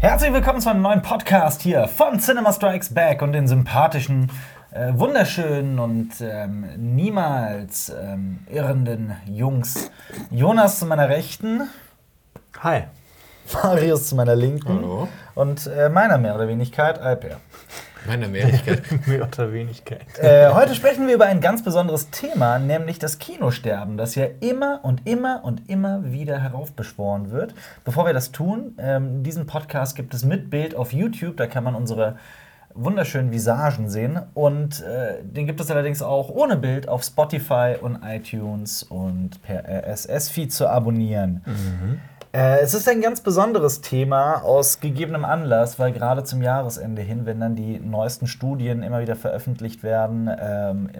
Herzlich willkommen zu einem neuen Podcast hier von Cinema Strikes Back und den sympathischen, äh, wunderschönen und ähm, niemals ähm, irrenden Jungs. Jonas zu meiner Rechten. Hi. Marius zu meiner Linken. Hallo. Und äh, meiner mehr oder Wenigkeit, Alper. Meine Mehrigkeit. Mehr oder Wenigkeit. Äh, heute sprechen wir über ein ganz besonderes Thema, nämlich das Kinosterben, das ja immer und immer und immer wieder heraufbeschworen wird. Bevor wir das tun, ähm, diesen Podcast gibt es mit Bild auf YouTube, da kann man unsere wunderschönen Visagen sehen. Und äh, den gibt es allerdings auch ohne Bild auf Spotify und iTunes und per RSS-Feed zu abonnieren. Äh, es ist ein ganz besonderes Thema aus gegebenem Anlass, weil gerade zum Jahresende hin, wenn dann die neuesten Studien immer wieder veröffentlicht werden, ähm,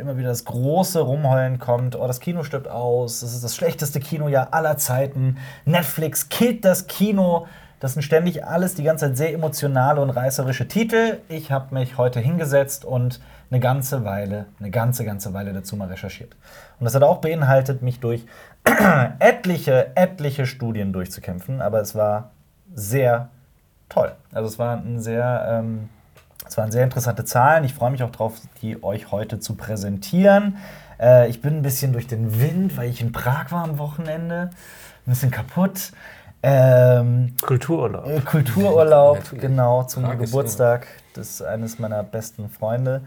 immer- wieder das große Rumheulen kommt, oh, das Kino stirbt aus, das ist das schlechteste Kinojahr aller Zeiten, Netflix killt das Kino. Das sind ständig alles die ganze Zeit sehr emotionale und reißerische Titel. Ich habe mich heute hingesetzt und eine ganze Weile, eine ganze, ganze Weile dazu mal recherchiert. Und das hat auch beinhaltet, mich durch etliche, etliche Studien durchzukämpfen, aber es war sehr toll. Also es war ein sehr, ähm, es waren sehr interessante Zahlen. Ich freue mich auch darauf, die euch heute zu präsentieren. Äh, ich bin ein bisschen durch den Wind, weil ich in Prag war am Wochenende. Ein bisschen kaputt. Ähm, Kultururlaub. äh, Kultururlaub, genau, zum Prag Geburtstag des eines meiner besten Freunde.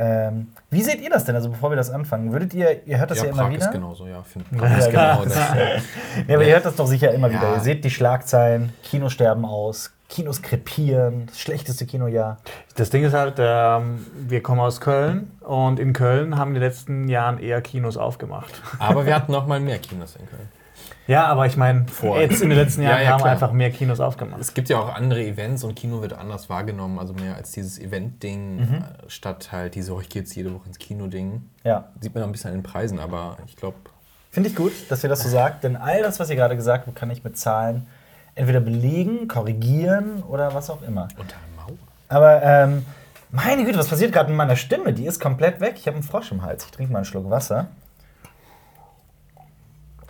Ähm, wie seht ihr das denn? Also bevor wir das anfangen, würdet ihr, ihr hört das ja, ja, immer Prag wieder? ist genauso, ja. Find, Ja, Prag ist genau. genau das. Ja, aber ihr hört das doch sicher immer Ja. wieder. Ihr seht die Schlagzeilen, Kinos sterben aus, Kinos krepieren, das schlechteste Kinojahr. Das Ding ist halt, ähm, wir kommen aus Köln und in Köln haben in den letzten Jahren eher Kinos aufgemacht. Aber wir hatten noch mal mehr Kinos in Köln. Ja, aber ich meine, jetzt in den letzten Ja, Jahren ja, haben klar. einfach mehr Kinos aufgemacht. Es gibt ja auch andere Events und Kino wird anders wahrgenommen, also mehr als dieses Event-Ding, Mhm. äh, statt halt diese, oh, ich gehe jetzt jede Woche ins Kino-Ding. Ja, Sieht man auch ein bisschen an den Preisen, aber ich glaube, finde ich gut, dass ihr das so sagt, denn all das, was ihr gerade gesagt habt, kann ich mit Zahlen entweder belegen, korrigieren oder was auch immer. unter Mauer. Aber ähm, meine Güte, was passiert gerade mit meiner Stimme? Die ist komplett weg. Ich habe einen Frosch im Hals. Ich trinke mal einen Schluck Wasser.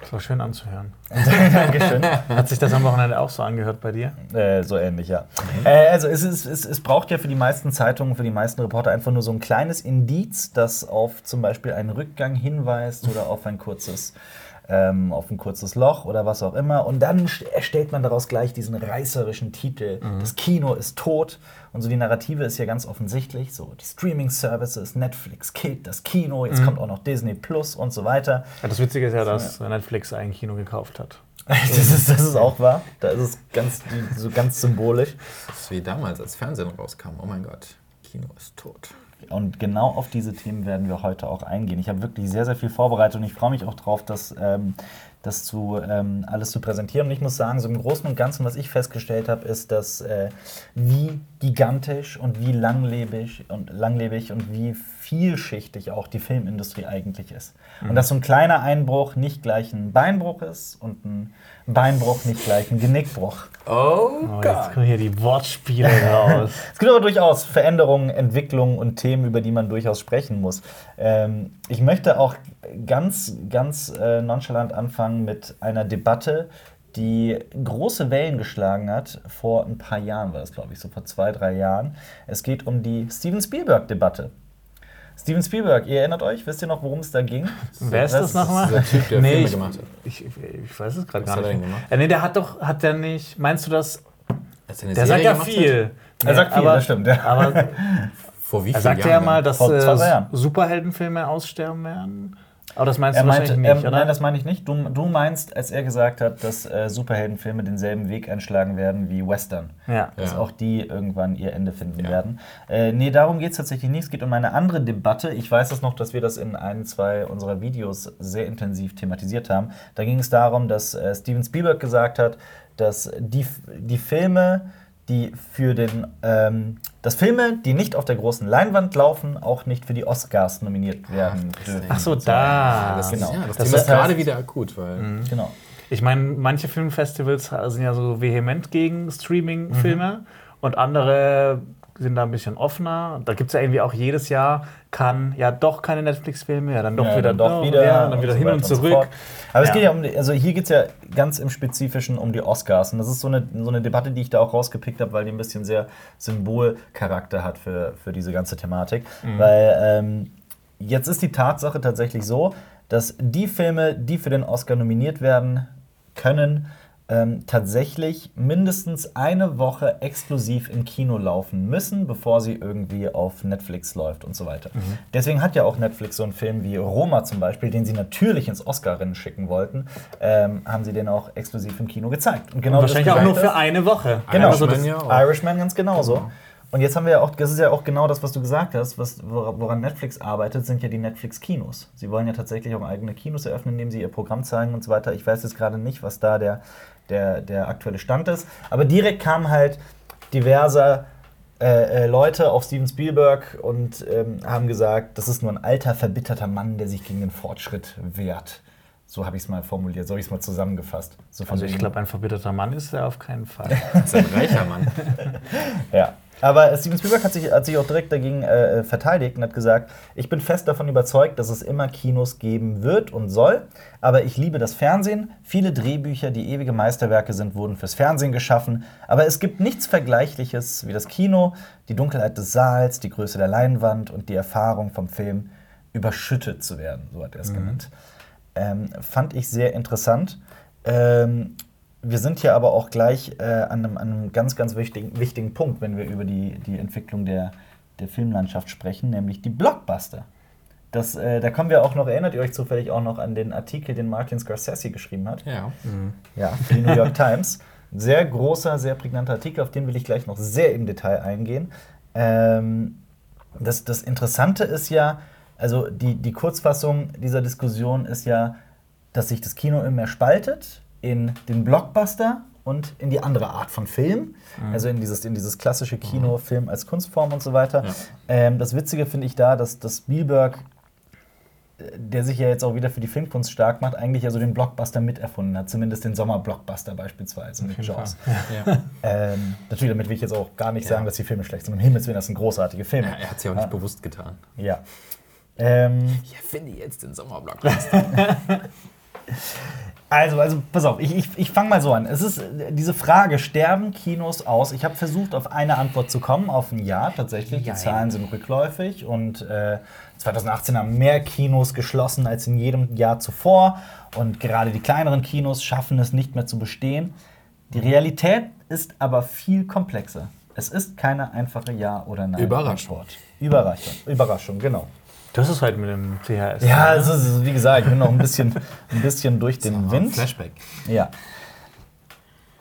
Das war schön anzuhören. Dankeschön. Hat sich das am Wochenende auch so angehört bei dir? Äh, so ähnlich, ja. Äh, also es, ist, es, es braucht ja für die meisten Zeitungen, für die meisten Reporter einfach nur so ein kleines Indiz, das auf zum Beispiel einen Rückgang hinweist oder auf ein kurzes, ähm, auf ein kurzes Loch oder was auch immer. Und dann st- erstellt man daraus gleich diesen reißerischen Titel. Das Kino ist tot. Und so die Narrative ist ja ganz offensichtlich. So die Streaming-Services, Netflix killt das Kino, jetzt kommt auch noch Disney Plus und so weiter. Ja, das Witzige ist ja, dass Netflix ein Kino gekauft hat. Das ist, das ist auch wahr. Da ist es ganz, so ganz symbolisch. Das ist wie damals, als Fernsehen rauskam. Oh mein Gott, Kino ist tot. Und genau auf diese Themen werden wir heute auch eingehen. Ich habe wirklich sehr, sehr viel vorbereitet und ich freue mich auch drauf, das, ähm, das zu, ähm, alles zu präsentieren. Und ich muss sagen, so im Großen und Ganzen, was ich festgestellt habe, ist, dass äh, wie gigantisch und wie langlebig und langlebig und wie vielschichtig auch die Filmindustrie eigentlich ist. Und dass so ein kleiner Einbruch nicht gleich ein Beinbruch ist und ein Beinbruch nicht gleich ein Genickbruch. Oh, Oh, jetzt kommen hier die Wortspiele raus. Es gibt aber durchaus Veränderungen, Entwicklungen und Themen, über die man durchaus sprechen muss. Ähm, ich möchte auch ganz, ganz äh, nonchalant anfangen mit einer Debatte, die große Wellen geschlagen hat. Vor ein paar Jahren war das, glaube ich, so vor zwei, drei Jahren. Es geht um die Steven Spielberg-Debatte. Steven Spielberg, ihr erinnert euch? Wisst ihr noch, worum es da ging? Wer ist das nochmal? dieser Typ, der nee, Filme ich, gemacht hat. Ich, ich weiß es gerade gar er nicht. Äh, nee, der hat doch, hat der nicht, meinst du das? Er Der Serie sagt ja viel. Er sagt viel, aber, das stimmt, ja. Aber Vor wie er vielen sagte Jahren? ja mal, dass Vor zwei, drei äh, Jahren. Superheldenfilme aussterben werden. Aber das meinst Er du meinte, wahrscheinlich nicht, ähm, oder? nein, das meine ich nicht. Du, du meinst, als er gesagt hat, dass äh, Superheldenfilme denselben Weg einschlagen werden wie Western. ja. Dass Ja. auch die irgendwann ihr Ende finden Ja. werden. Äh, nee, darum geht es tatsächlich nicht. Es geht um eine andere Debatte. Ich weiß es noch, dass wir das in ein, zwei unserer Videos sehr intensiv thematisiert haben. Da ging es darum, dass äh, Steven Spielberg gesagt hat, dass die, die Filme, die für den, ähm, dass Filme, die nicht auf der großen Leinwand laufen, auch nicht für die Oscars nominiert werden dürfen. Ach so, da. Das, Genau. ist, ja, das, Das Thema ist gerade wieder akut, weil Genau. Ich meine, manche Filmfestivals sind ja so vehement gegen Streaming-Filme und andere sind da ein bisschen offener. Da gibt es ja irgendwie auch jedes Jahr, kann ja doch keine Netflix-Filme, ja dann doch Ja, wieder, dann doch wieder, ja, dann wieder so hin und so zurück. fort. Aber es geht ja um, die, also hier geht es ja ganz im Spezifischen um die Oscars. Und das ist so eine, so eine Debatte, die ich da auch rausgepickt habe, weil die ein bisschen sehr Symbolcharakter hat für, für diese ganze Thematik. Mhm. Weil ähm, jetzt ist die Tatsache tatsächlich so, dass die Filme, die für den Oscar nominiert werden können, ähm, tatsächlich mindestens eine Woche exklusiv im Kino laufen müssen, bevor sie irgendwie auf Netflix läuft und so weiter. Mhm. Deswegen hat ja auch Netflix so einen Film wie Roma zum Beispiel, den sie natürlich ins Oscar-Rennen schicken wollten, ähm, haben sie den auch exklusiv im Kino gezeigt. Und genau das Wahrscheinlich auch nur für eine Woche. Genau, Also Irishman das, ja auch. Irishman ganz genauso. Und jetzt haben wir ja auch, das ist ja auch genau das, was du gesagt hast, was, wora- woran Netflix arbeitet, sind ja die Netflix-Kinos. Sie wollen ja tatsächlich auch eigene Kinos eröffnen, indem sie ihr Programm zeigen und so weiter. Ich weiß jetzt gerade nicht, was da der, der, der aktuelle Stand ist. Aber direkt kamen halt diverse äh, äh, Leute auf Steven Spielberg und ähm, haben gesagt, das ist nur ein alter, verbitterter Mann, der sich gegen den Fortschritt wehrt. So habe ich es mal formuliert, so habe ich es mal zusammengefasst. So also ich glaube, ein verbitterter Mann ist er auf keinen Fall. Das ist ein reicher Mann. Ja. Aber Steven Spielberg hat sich, hat sich auch direkt dagegen äh, verteidigt und hat gesagt, ich bin fest davon überzeugt, dass es immer Kinos geben wird und soll. Aber ich liebe das Fernsehen. Viele Drehbücher, die ewige Meisterwerke sind, wurden fürs Fernsehen geschaffen. Aber es gibt nichts Vergleichliches wie das Kino, die Dunkelheit des Saals, die Größe der Leinwand und die Erfahrung vom Film, überschüttet zu werden. So hat er es genannt. Ähm, fand ich sehr interessant. Ähm, wir sind hier aber auch gleich äh, an, einem, an einem ganz, ganz wichtigen, wichtigen Punkt, wenn wir über die, die Entwicklung der, der Filmlandschaft sprechen, nämlich die Blockbuster. Das, äh, da kommen wir auch noch, erinnert ihr euch zufällig auch noch an den Artikel, den Martin Scorsese geschrieben hat? Ja. Ja, für die New York Times. Sehr großer, sehr prägnanter Artikel, auf den will ich gleich noch sehr im Detail eingehen. Ähm, das, das Interessante ist ja, also die, die Kurzfassung dieser Diskussion ist ja, dass sich das Kino immer mehr spaltet in den Blockbuster und in die andere Art von Film. Also in dieses, in dieses klassische Kino, Film als Kunstform und so weiter. Ja. Ähm, das Witzige finde ich da, dass, dass Spielberg der sich ja jetzt auch wieder für die Filmkunst stark macht, eigentlich ja so den Blockbuster miterfunden hat, zumindest den Sommerblockbuster beispielsweise mit Jaws. Ja. Ähm, natürlich, damit will ich jetzt auch gar nicht sagen, dass die Filme schlecht sind. Um Himmels Willen, das sind großartige Filme. er hat es ja auch nicht bewusst getan. Ja. Ähm, Ich finde jetzt den Sommerblock. also, also, pass auf, ich, ich, ich fange mal so an. Es ist diese Frage, sterben Kinos aus? Ich habe versucht, auf eine Antwort zu kommen, auf ein Ja tatsächlich. Die. Zahlen sind rückläufig und äh, 2018 haben mehr Kinos geschlossen als in jedem Jahr zuvor. Und gerade die kleineren Kinos schaffen es nicht mehr zu bestehen. Die Realität ist aber viel komplexer. Es ist keine einfache Ja- oder Nein. Überraschung. Überraschung. Überraschung, genau. Das ist halt mit dem THS. Ja, ne? es ist, wie gesagt, ich bin noch ein bisschen, ein bisschen durch den Wind. Flashback. Ja.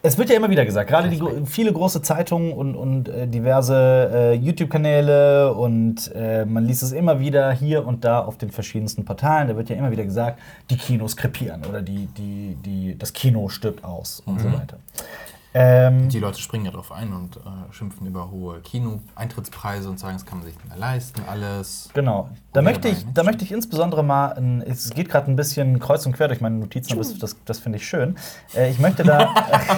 Es wird ja immer wieder gesagt, gerade die viele große Zeitungen und, und äh, diverse äh, YouTube-Kanäle und äh, man liest es immer wieder hier und da auf den verschiedensten Portalen. Da wird ja immer wieder gesagt, die Kinos krepieren oder die, die, die, das Kino stirbt aus und so weiter. Ähm, Die Leute springen ja drauf ein und äh, schimpfen über hohe Kino-Eintrittspreise und sagen, das kann man sich nicht mehr leisten, alles. Genau. Da Ja, möchte, ich, da möchte ich insbesondere mal, ein, es geht gerade ein bisschen kreuz und quer durch meine Notizen, aber das, das, finde ich schön. Äh, ich möchte da.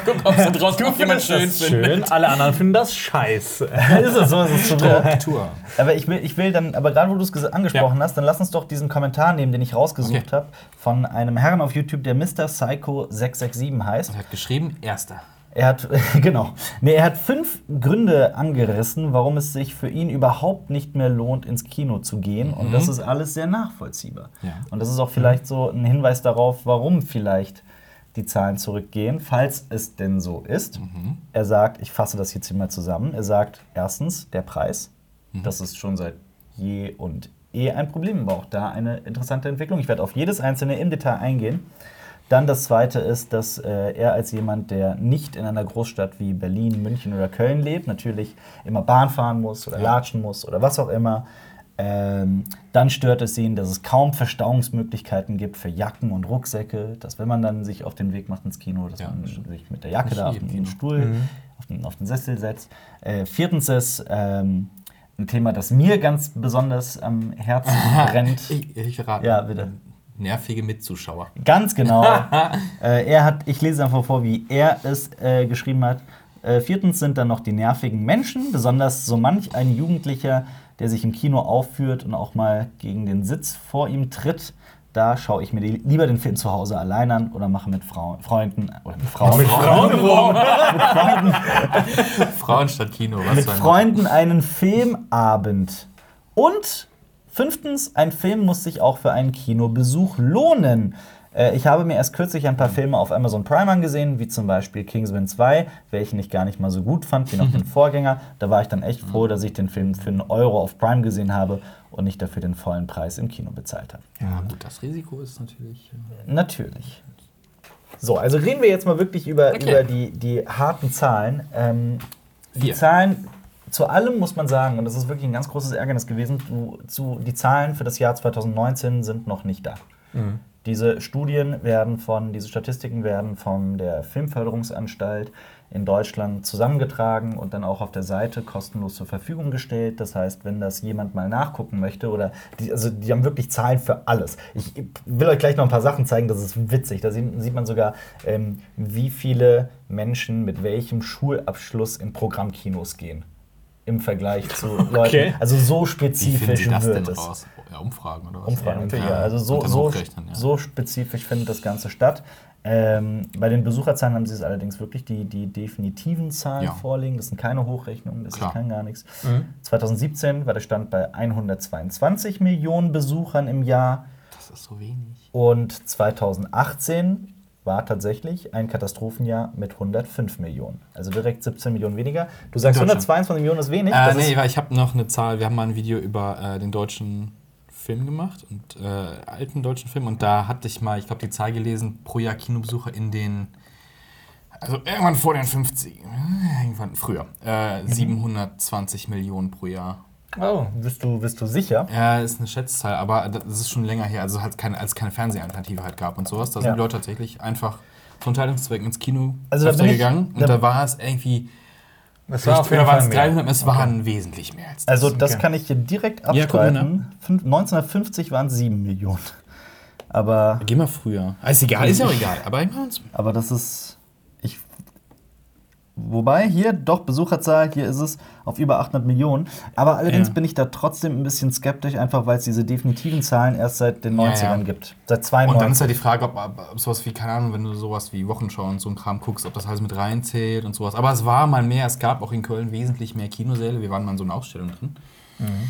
Kommst du draus, ob jemand schön schön, alle anderen finden das scheiße. ist es so, ist es so. Korrektur. Aber ich will, ich will dann, aber gerade wo du es ges- angesprochen hast, dann lass uns doch diesen Kommentar nehmen, den ich rausgesucht Okay. habe, von einem Herrn auf YouTube, der Mr. Psycho 667 heißt. Er hat geschrieben, erster. Er hat, genau, nee, er hat fünf Gründe angerissen, warum es sich für ihn überhaupt nicht mehr lohnt, ins Kino zu gehen. Und das ist alles sehr nachvollziehbar. Ja. Und das ist auch vielleicht so ein Hinweis darauf, warum vielleicht die Zahlen zurückgehen, falls es denn so ist. Er sagt, ich fasse das jetzt hier mal zusammen. Er sagt, erstens, der Preis. Das ist schon seit je und eh ein Problem, aber auch da eine interessante Entwicklung. Ich werde auf jedes einzelne im Detail eingehen. Dann das zweite ist, dass äh, er als jemand, der nicht in einer Großstadt wie Berlin, München oder Köln lebt, natürlich immer Bahn fahren muss oder latschen muss oder was auch immer. Ähm, dann stört es ihn, dass es kaum Verstauungsmöglichkeiten gibt für Jacken und Rucksäcke, dass wenn man dann sich auf den Weg macht ins Kino, dass Ja, man sich mit der Jacke da auf den, Kino. Stuhl, auf, den, auf den Sessel setzt. Äh, viertens ist ähm, ein Thema, das mir ganz besonders am Herzen brennt. Ich, ich rate. Ja, bitte. Nervige Mitzuschauer. Ganz genau. äh, er hat, ich lese einfach vor, wie er es äh, geschrieben hat. Äh, viertens sind dann noch die nervigen Menschen, besonders so manch ein Jugendlicher, der sich im Kino aufführt und auch mal gegen den Sitz vor ihm tritt. Da schaue ich mir die, lieber den Film zu Hause allein an oder mache mit Frauen, Freunden oder mit Frauen, Mit Frauen rum. Frauen statt Kino, was mit Freunden einen Filmabend. Und fünftens, ein Film muss sich auch für einen Kinobesuch lohnen. Äh, Ich habe mir erst kürzlich ein paar Filme auf Amazon Prime angesehen, wie zum Beispiel Kingsman 2, welchen ich gar nicht mal so gut fand wie noch den Vorgänger. Da war ich dann echt froh, dass ich den Film für einen Euro auf Prime gesehen habe und nicht dafür den vollen Preis im Kino bezahlt habe. Ja, gut, das Risiko ist natürlich. äh, Natürlich. So, also reden wir jetzt mal wirklich über, Okay. über die, die harten Zahlen. Ähm, die. Zahlen, zu allem muss man sagen, und das ist wirklich ein ganz großes Ärgernis gewesen, zu, zu, die Zahlen für das Jahr 2019 sind noch nicht da. Diese Studien werden von, diese Statistiken werden von der Filmförderungsanstalt in Deutschland zusammengetragen und dann auch auf der Seite kostenlos zur Verfügung gestellt. Das heißt, wenn das jemand mal nachgucken möchte oder die, also die haben wirklich Zahlen für alles. Ich will euch gleich noch ein paar Sachen zeigen, das ist witzig. Da sieht, sieht man sogar, ähm, wie viele Menschen mit welchem Schulabschluss in Programmkinos gehen. Im Vergleich zu Leuten. Also so Wie finden spezifisch Sie das wird denn es. raus? Ja, Umfragen oder was? Umfragen, natürlich, ja. Ja, Also so, so, ja. so spezifisch findet das Ganze statt. Ähm, bei den Besucherzahlen haben sie es allerdings wirklich die, die definitiven Zahlen Ja. vorliegen. Das sind keine Hochrechnungen, das Klar. ist kein gar nichts. 2017 war der Stand bei 122 Millionen Besuchern im Jahr Das ist so wenig. und 2018 war tatsächlich ein Katastrophenjahr mit 105 Millionen. Also direkt 17 Millionen weniger. Du sagst Deutschland. 122 Millionen ist wenig. Äh, nee, weil ich habe noch eine Zahl. Wir haben mal ein Video über äh, den deutschen Film gemacht und äh, alten deutschen Film und da hatte ich mal, ich glaube, die Zahl gelesen pro Jahr Kinobesucher in den also irgendwann vor den 50, äh, irgendwann früher, äh, 720 Millionen pro Jahr. Oh, bist du, bist du sicher? Ja, ist eine Schätzzahl, aber das ist schon länger her, also halt keine, als es keine Fernsehalternative halt gab und sowas. Da sind Ja. die Leute tatsächlich einfach von Unterhaltungszwecken ins Kino Also da bin ich- gegangen da- und da war es irgendwie, Das oder waren es mehr. 300, es waren wesentlich mehr als das. Also das Okay. kann ich hier direkt Ja, guck mal abstreiten. Fünf- 1950 waren es 7 Millionen. Aber, Geh mal früher. Ah, Ist egal, ist ja auch egal. Aber aber das ist. Wobei, hier doch Besucherzahl, hier ist es auf über 800 Millionen. Aber allerdings Ja. bin ich da trotzdem ein bisschen skeptisch, einfach weil es diese definitiven Zahlen erst seit den Ja, 90ern ja. gibt. Seit Und 92. dann ist halt die Frage, ob, ob, sowas wie, keine Ahnung, wenn du sowas wie Wochenschau und so ein Kram guckst, ob das alles mit reinzählt und sowas. Aber es war mal mehr, es gab auch in Köln wesentlich mehr Kinosäle. Wir waren mal in so einer Ausstellung drin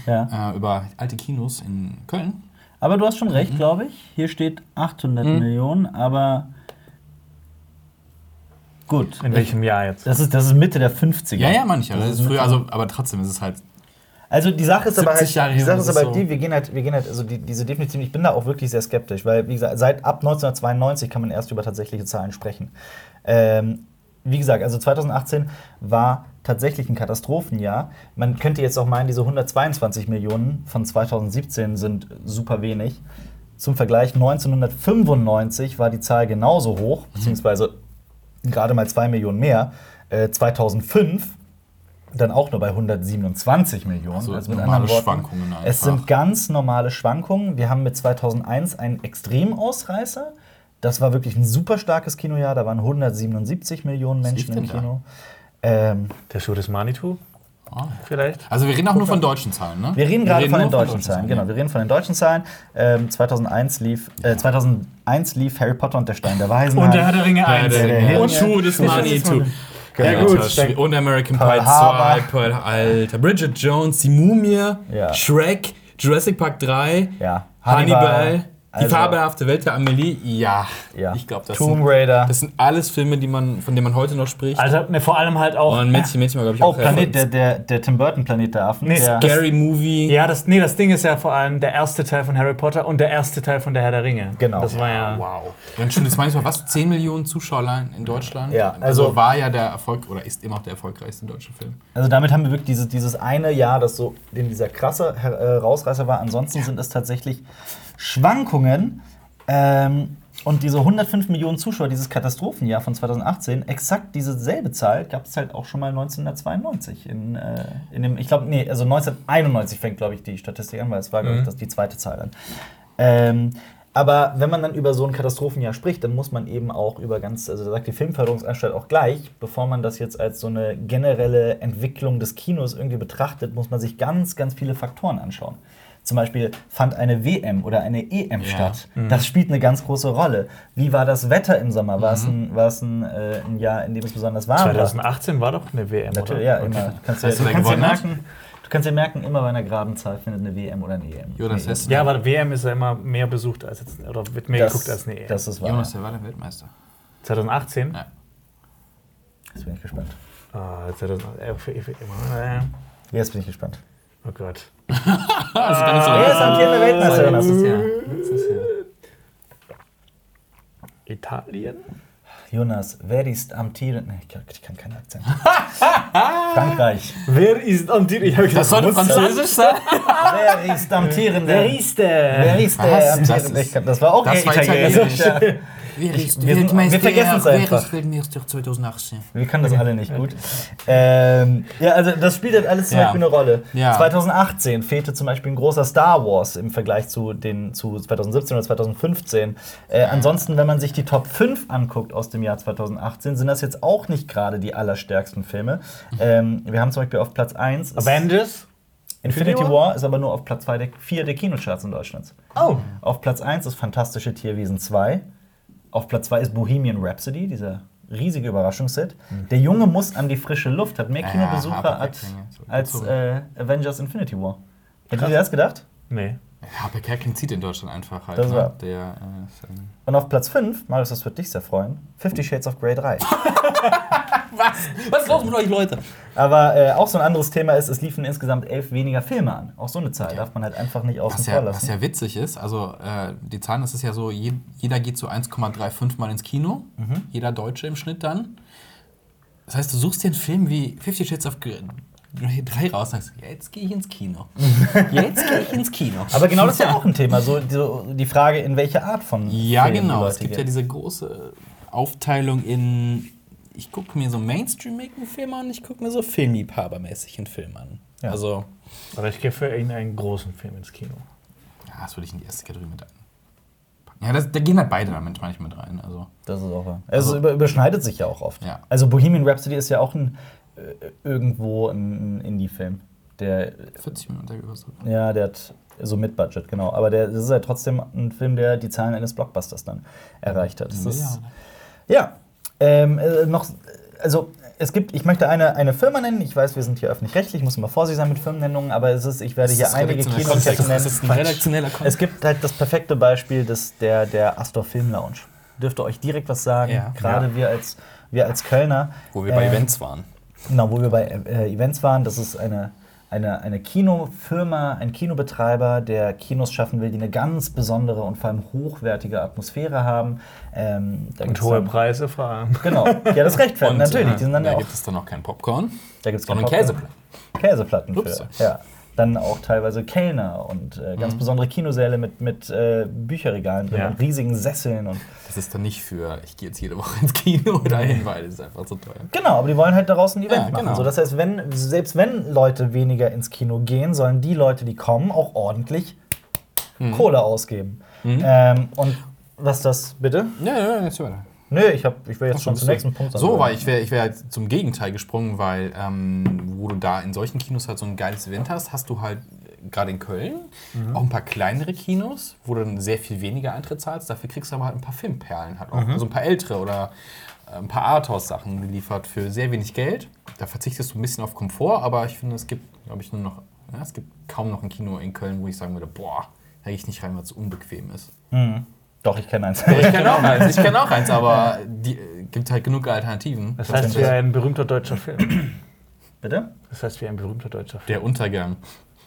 ja. äh, über alte Kinos in Köln. Aber du hast schon Mhm. recht, glaube ich. Hier steht 800 Millionen, aber. Gut. In welchem Jahr jetzt? Das ist, das ist Mitte der 50er. Ja, ja, manche. Das Das ist früher, also, aber trotzdem ist es halt. Also die Sache ist aber 70 Jahre halt, die Sache das ist aber ist die, so- wir gehen halt, wir gehen halt, also die, diese definitiv, ich bin da auch wirklich sehr skeptisch, weil wie gesagt, seit ab 1992 kann man erst über tatsächliche Zahlen sprechen. Ähm, wie gesagt, also 2018 war tatsächlich ein Katastrophenjahr. Man könnte jetzt auch meinen, diese 122 Millionen von 2017 sind super wenig. Zum Vergleich 1995 war die Zahl genauso hoch, beziehungsweise gerade mal 2 Millionen mehr. Äh, 2005 dann auch nur bei 127 Millionen. Also mit normale anderen Worten, Schwankungen einfach. Es sind ganz normale Schwankungen. Wir haben mit 2001 einen Extremausreißer. Das war wirklich ein super starkes Kinojahr. Da waren 177 Millionen Menschen im? Kino. Ähm, Der Schuh des Manitou? Ah. Vielleicht? Also wir reden auch nur von deutschen Zahlen, ne? wir reden gerade von den nur deutschen Zahlen. Genau, wir reden von den deutschen Zahlen. Ähm, 2001 lief, äh, 2001 lief Harry Potter und der Stein der Weisen. Und der Herr der Ringe Ja, 1. der, der- der, und Schuh des der- Manitou. Genau. Ja, gut, Und American Pie Harbor. 2, Pearl, Alter. Bridget Jones, die Mumie, Ja. Shrek, Jurassic Park 3, Ja. Hannibal, die Also- fabelhafte Welt der Amelie. Ja, Ja. ich glaube, das, Tomb sind- Raider. das sind alles Filme, die man, von denen man heute noch spricht. Also ne, vor allem halt auch. Und Mädchen, Mädchen war, glaube ich, Oh, auch Planet, der, der, der Tim Burton Planet der Affen. Nee, der, Scary Movie. Ja, das, nee, das Ding ist ja vor allem der erste Teil von Harry Potter und der erste Teil von der Herr der Ringe. Genau. Das war ja. Wow. Und schon das manchmal was? 10 Millionen Zuschauer in Deutschland? Ja, also, also- war ja der Erfolg oder ist immer noch der erfolgreichste deutsche Film. Also damit haben wir wirklich dieses, dieses eine Jahr, das so in dieser krasse Her- äh, Rausreißer war. Ansonsten sind es tatsächlich Schwankungen. Ähm, und diese 105 Millionen Zuschauer, dieses Katastrophenjahr von 2018, exakt diese selbe Zahl gab es halt auch schon mal 1992. In, äh, in dem, ich glaube, nee, also 1991 fängt, glaube ich, die Statistik an, weil es war, glaube ich, das die zweite Zahl dann. Ähm, Aber wenn man dann über so ein Katastrophenjahr spricht, dann muss man eben auch über ganz, also da sagt die Filmförderungsanstalt auch gleich, bevor man das jetzt als so eine generelle Entwicklung des Kinos irgendwie betrachtet, muss man sich ganz, ganz viele Faktoren anschauen. Zum Beispiel fand eine WM oder eine EM Ja. statt. Das spielt eine ganz große Rolle. Wie war das Wetter im Sommer? War es ein, war es ein, äh, ein Jahr, in dem es besonders warm war? 2018 war doch eine WM, Natürlich, oder? ja, Okay. immer. Du kannst, ja, du, kannst dir merken, du kannst dir merken, immer bei einer geraden Zahl findet eine WM oder eine EM. Jonas Nee, Hess. Ja, aber WM ist ja immer mehr besucht als jetzt, oder wird mehr das, geguckt als eine EM. Das ist wahr. Jonas, der war der Weltmeister. 2018? Ja. Jetzt bin ich gespannt. Ah, 2018. Äh, für- für immer, äh, Jetzt bin ich gespannt. Oh Gott. Also gar nicht so Wer ist amtierende Weltmeisterin? Das ist ja. Das ist ja. Italien? Jonas, wer ist amtierende. Nee, ich kann, ich kann keinen Akzent. Frankreich. Wer ist am Ich hab Das sollte französisch sein. Wer ist amtierende? Wer ist der? Wer ist Was? der Das amtierende? ist- Ich kann- Das war auch das war italienisch. italienisch. Wer ist wir sind- wir vergessen es einfach. Wer ist Weltmeister 2018? Wir können das alle nicht gut. Ähm, ja, also das spielt halt alles zum Ja. Beispiel eine Rolle. Ja. 2018 fehlte zum Beispiel ein großer Star Wars im Vergleich zu, den, zu 2017 oder 2015. Äh, ansonsten, wenn man sich die Top 5 anguckt aus dem Jahr 2018, sind das jetzt auch nicht gerade die allerstärksten Filme. Ähm, wir haben zum Beispiel auf Platz 1 ist Avengers? Infinity Infinity War ist aber nur auf Platz 2 der, 4 der Kinocharts in Deutschland. Oh. Auf Platz 1 ist Fantastische Tierwesen 2. Auf Platz 2 ist Bohemian Rhapsody, dieser riesige Überraschungshit. Der Junge muss an die frische Luft, hat mehr Ja, Kinobesucher Harper als, als äh, Avengers Infinity War. Hättet ihr das gedacht? Nee. Ja, aber Kerkeling zieht in Deutschland einfach halt. Das ne? war- Der, äh, Und auf Platz 5, Marius, das wird dich sehr freuen, Fifty Shades of Grey 3. Was? Was ist los mit euch, Leute? Aber äh, auch so ein anderes Thema ist, es liefen insgesamt elf weniger Filme an. Auch so eine Zahl darf man halt einfach nicht außen Was vor ja, was lassen. ja witzig ist, also äh, die Zahlen, das ist ja so, je, jeder geht so 1,35 Mal ins Kino, Mhm. jeder Deutsche im Schnitt dann. Das heißt, du suchst dir einen Film wie Fifty Shades of Grey 3 raus und sagst, jetzt gehe ich ins Kino. Jetzt gehe ich ins Kino. Aber genau das ist ja auch ein Thema, so, so die Frage, in welche Art von Ja, Film die genau. Es gibt ja diese große Aufteilung in, ich gucke mir so mainstreamigen Film an, ich gucke mir so Filmliebhabermäßig einen Film an. Ja. Also, Aber ich gehe für irgendeinen großen Film ins Kino. ja, das würde ich in die erste Kategorie mit einpacken. Ja, das, da gehen halt beide damit manchmal mit rein. Also. Das ist auch wahr. Also, es über, überschneidet sich ja auch oft. Ja. Also Bohemian Rhapsody ist ja auch ein, irgendwo ein, Indie-Film. Der, 40 Minuten der gekostet. ja, der hat so mit Budget, genau. Aber der, das ist ja trotzdem ein Film, der die Zahlen eines Blockbusters dann erreicht hat. Das ist, ja. Ähm, äh, noch, also es gibt, ich möchte eine, eine Firma nennen. Ich weiß, wir sind hier öffentlich-rechtlich, muss immer vorsichtig sein mit Firmennennungen, aber es ist, ich werde hier einige Kinoketten nennen. Das ist ein redaktioneller Es gibt halt das perfekte Beispiel des, der, der Astor Film Lounge. Dürfte euch direkt was sagen, Ja. gerade Ja. wir, als, wir als Kölner. Wo wir bei Ähm, Events waren. Genau, wo wir bei äh, Events waren. Das ist eine, eine, eine Kinofirma, ein Kinobetreiber, der Kinos schaffen will, die eine ganz besondere und vor allem hochwertige Atmosphäre haben. Ähm, Und hohe dann- Preise vor allem. Genau, ja, das rechtfertigt natürlich. Die sind dann da ja gibt es dann auch kein Popcorn, da gibt's sondern kein Käseplatten. Käseplatten Ups. für. Ja. Dann auch teilweise Kellner und äh, Mhm. ganz besondere Kinosäle mit, mit äh, Bücherregalen drin Ja. und riesigen Sesseln. Und Das ist dann nicht für, ich gehe jetzt jede Woche ins Kino dahin, weil es ist einfach so teuer. Genau, aber die wollen halt daraus ein Event Ja, machen. genau. So, das heißt, wenn, selbst wenn Leute weniger ins Kino gehen, sollen die Leute, die kommen, auch ordentlich Mhm. Kohle ausgeben. Ähm, und was das, bitte? Ja, ja, jetzt weiter. Nö, ich, hab, ich will jetzt schon Ach zum nächsten Punkt So, weil ich wäre ich wär jetzt zum Gegenteil gesprungen, weil ähm, wo du da in solchen Kinos halt so ein geiles Event hast, hast du halt gerade in Köln Mhm. auch ein paar kleinere Kinos, wo du dann sehr viel weniger Eintritt zahlst. Dafür kriegst du aber halt ein paar Filmperlen, halt auch. Mhm. Also ein paar ältere oder äh, ein paar Arthouse-Sachen geliefert für sehr wenig Geld. Da verzichtest du ein bisschen auf Komfort, aber ich finde, es gibt, glaube ich, nur noch, ja, es gibt kaum noch ein Kino in Köln, wo ich sagen würde, boah, da gehe ich nicht rein, weil es so unbequem ist. Doch, ich kenne eins. Ich kenne auch eins, ich kenne auch eins, aber die äh, gibt halt genug Alternativen. Das heißt, wie ein berühmter deutscher Film. bitte? Das heißt, wie ein berühmter deutscher Film. Der Untergang.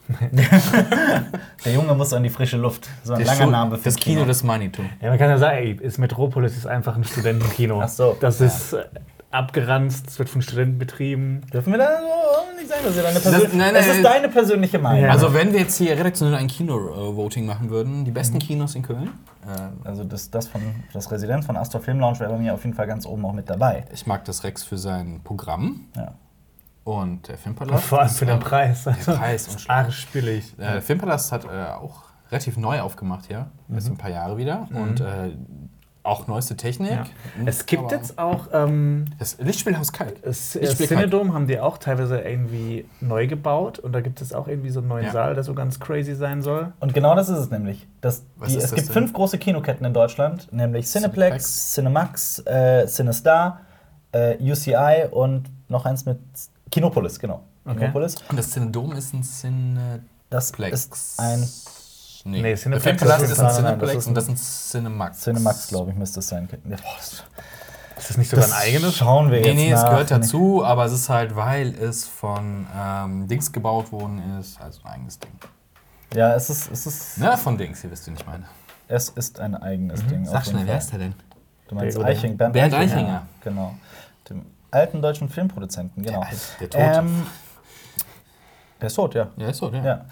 Der Junge muss an die frische Luft. So ein langer Name für das Kino des Manitou. Ja, man kann ja sagen, ey, ist Metropolis ist einfach ein Studentenkino. Ach so. Das ist äh, abgeranzt, es wird von Studenten betrieben. Dürfen wir da so nicht sagen, dass ihr deine Das- persönliche nein, Das nein, ist deine persönliche Meinung. Ja. Also wenn wir jetzt hier redaktionell ein Kino-Voting machen würden, die besten Kinos in Köln. Äh, Also das, das, von, das Residenz von Astor Film Lounge wäre bei mir auf jeden Fall ganz oben auch mit dabei. ich mag das Rex für sein Programm Ja. Und der Filmpalast. Vor allem für den Preis. Also, Preis ist und arsch billig. Äh, der Filmpalast hat äh, auch relativ neu aufgemacht, ja. Jetzt ein paar Jahre wieder. Und äh, auch neueste Technik. Ja. Es gibt jetzt auch ähm, Das Lichtspielhaus Kalk. das Ich spiel Cinedom haben die auch teilweise irgendwie neu gebaut und da gibt es auch irgendwie so einen neuen Ja. Saal, der so ganz crazy sein soll. Und genau das ist es nämlich. Das, die, ist es das gibt denn? fünf große Kinoketten in Deutschland, nämlich Cineplex, Cineplex. Cinemax, äh, Cinestar, äh, UCI und noch eins mit Kinopolis, genau. Okay. Kinopolis. Und das Cinedom ist ein Cineplex. Das ist ein Nee, Nee, Cineplex Filmpalast ist ist ein das Cineplex ist und das ist ein Cinemax. Cinemax, glaube ich, müsste es sein. Ja, boah, das, Ist das nicht sogar ein eigenes? Schauen wir Nee, jetzt nee, es nach. gehört dazu, aber es ist halt, weil es von ähm, Dings gebaut worden ist, also ein eigenes Ding. Ja, es ist, es ist, Na, von Dings, ihr wisst, wen ich meine. es ist ein eigenes Ding. Mhm. Sag auf jeden schnell, wer ist der denn? Du meinst Der- Eiching, Bernd, Bernd Eichinger. Eichinger. Genau. Alten deutschen Filmproduzenten, genau. Der Tote. Ähm, der ist tot, ja. ja, ist so, ja. Ja.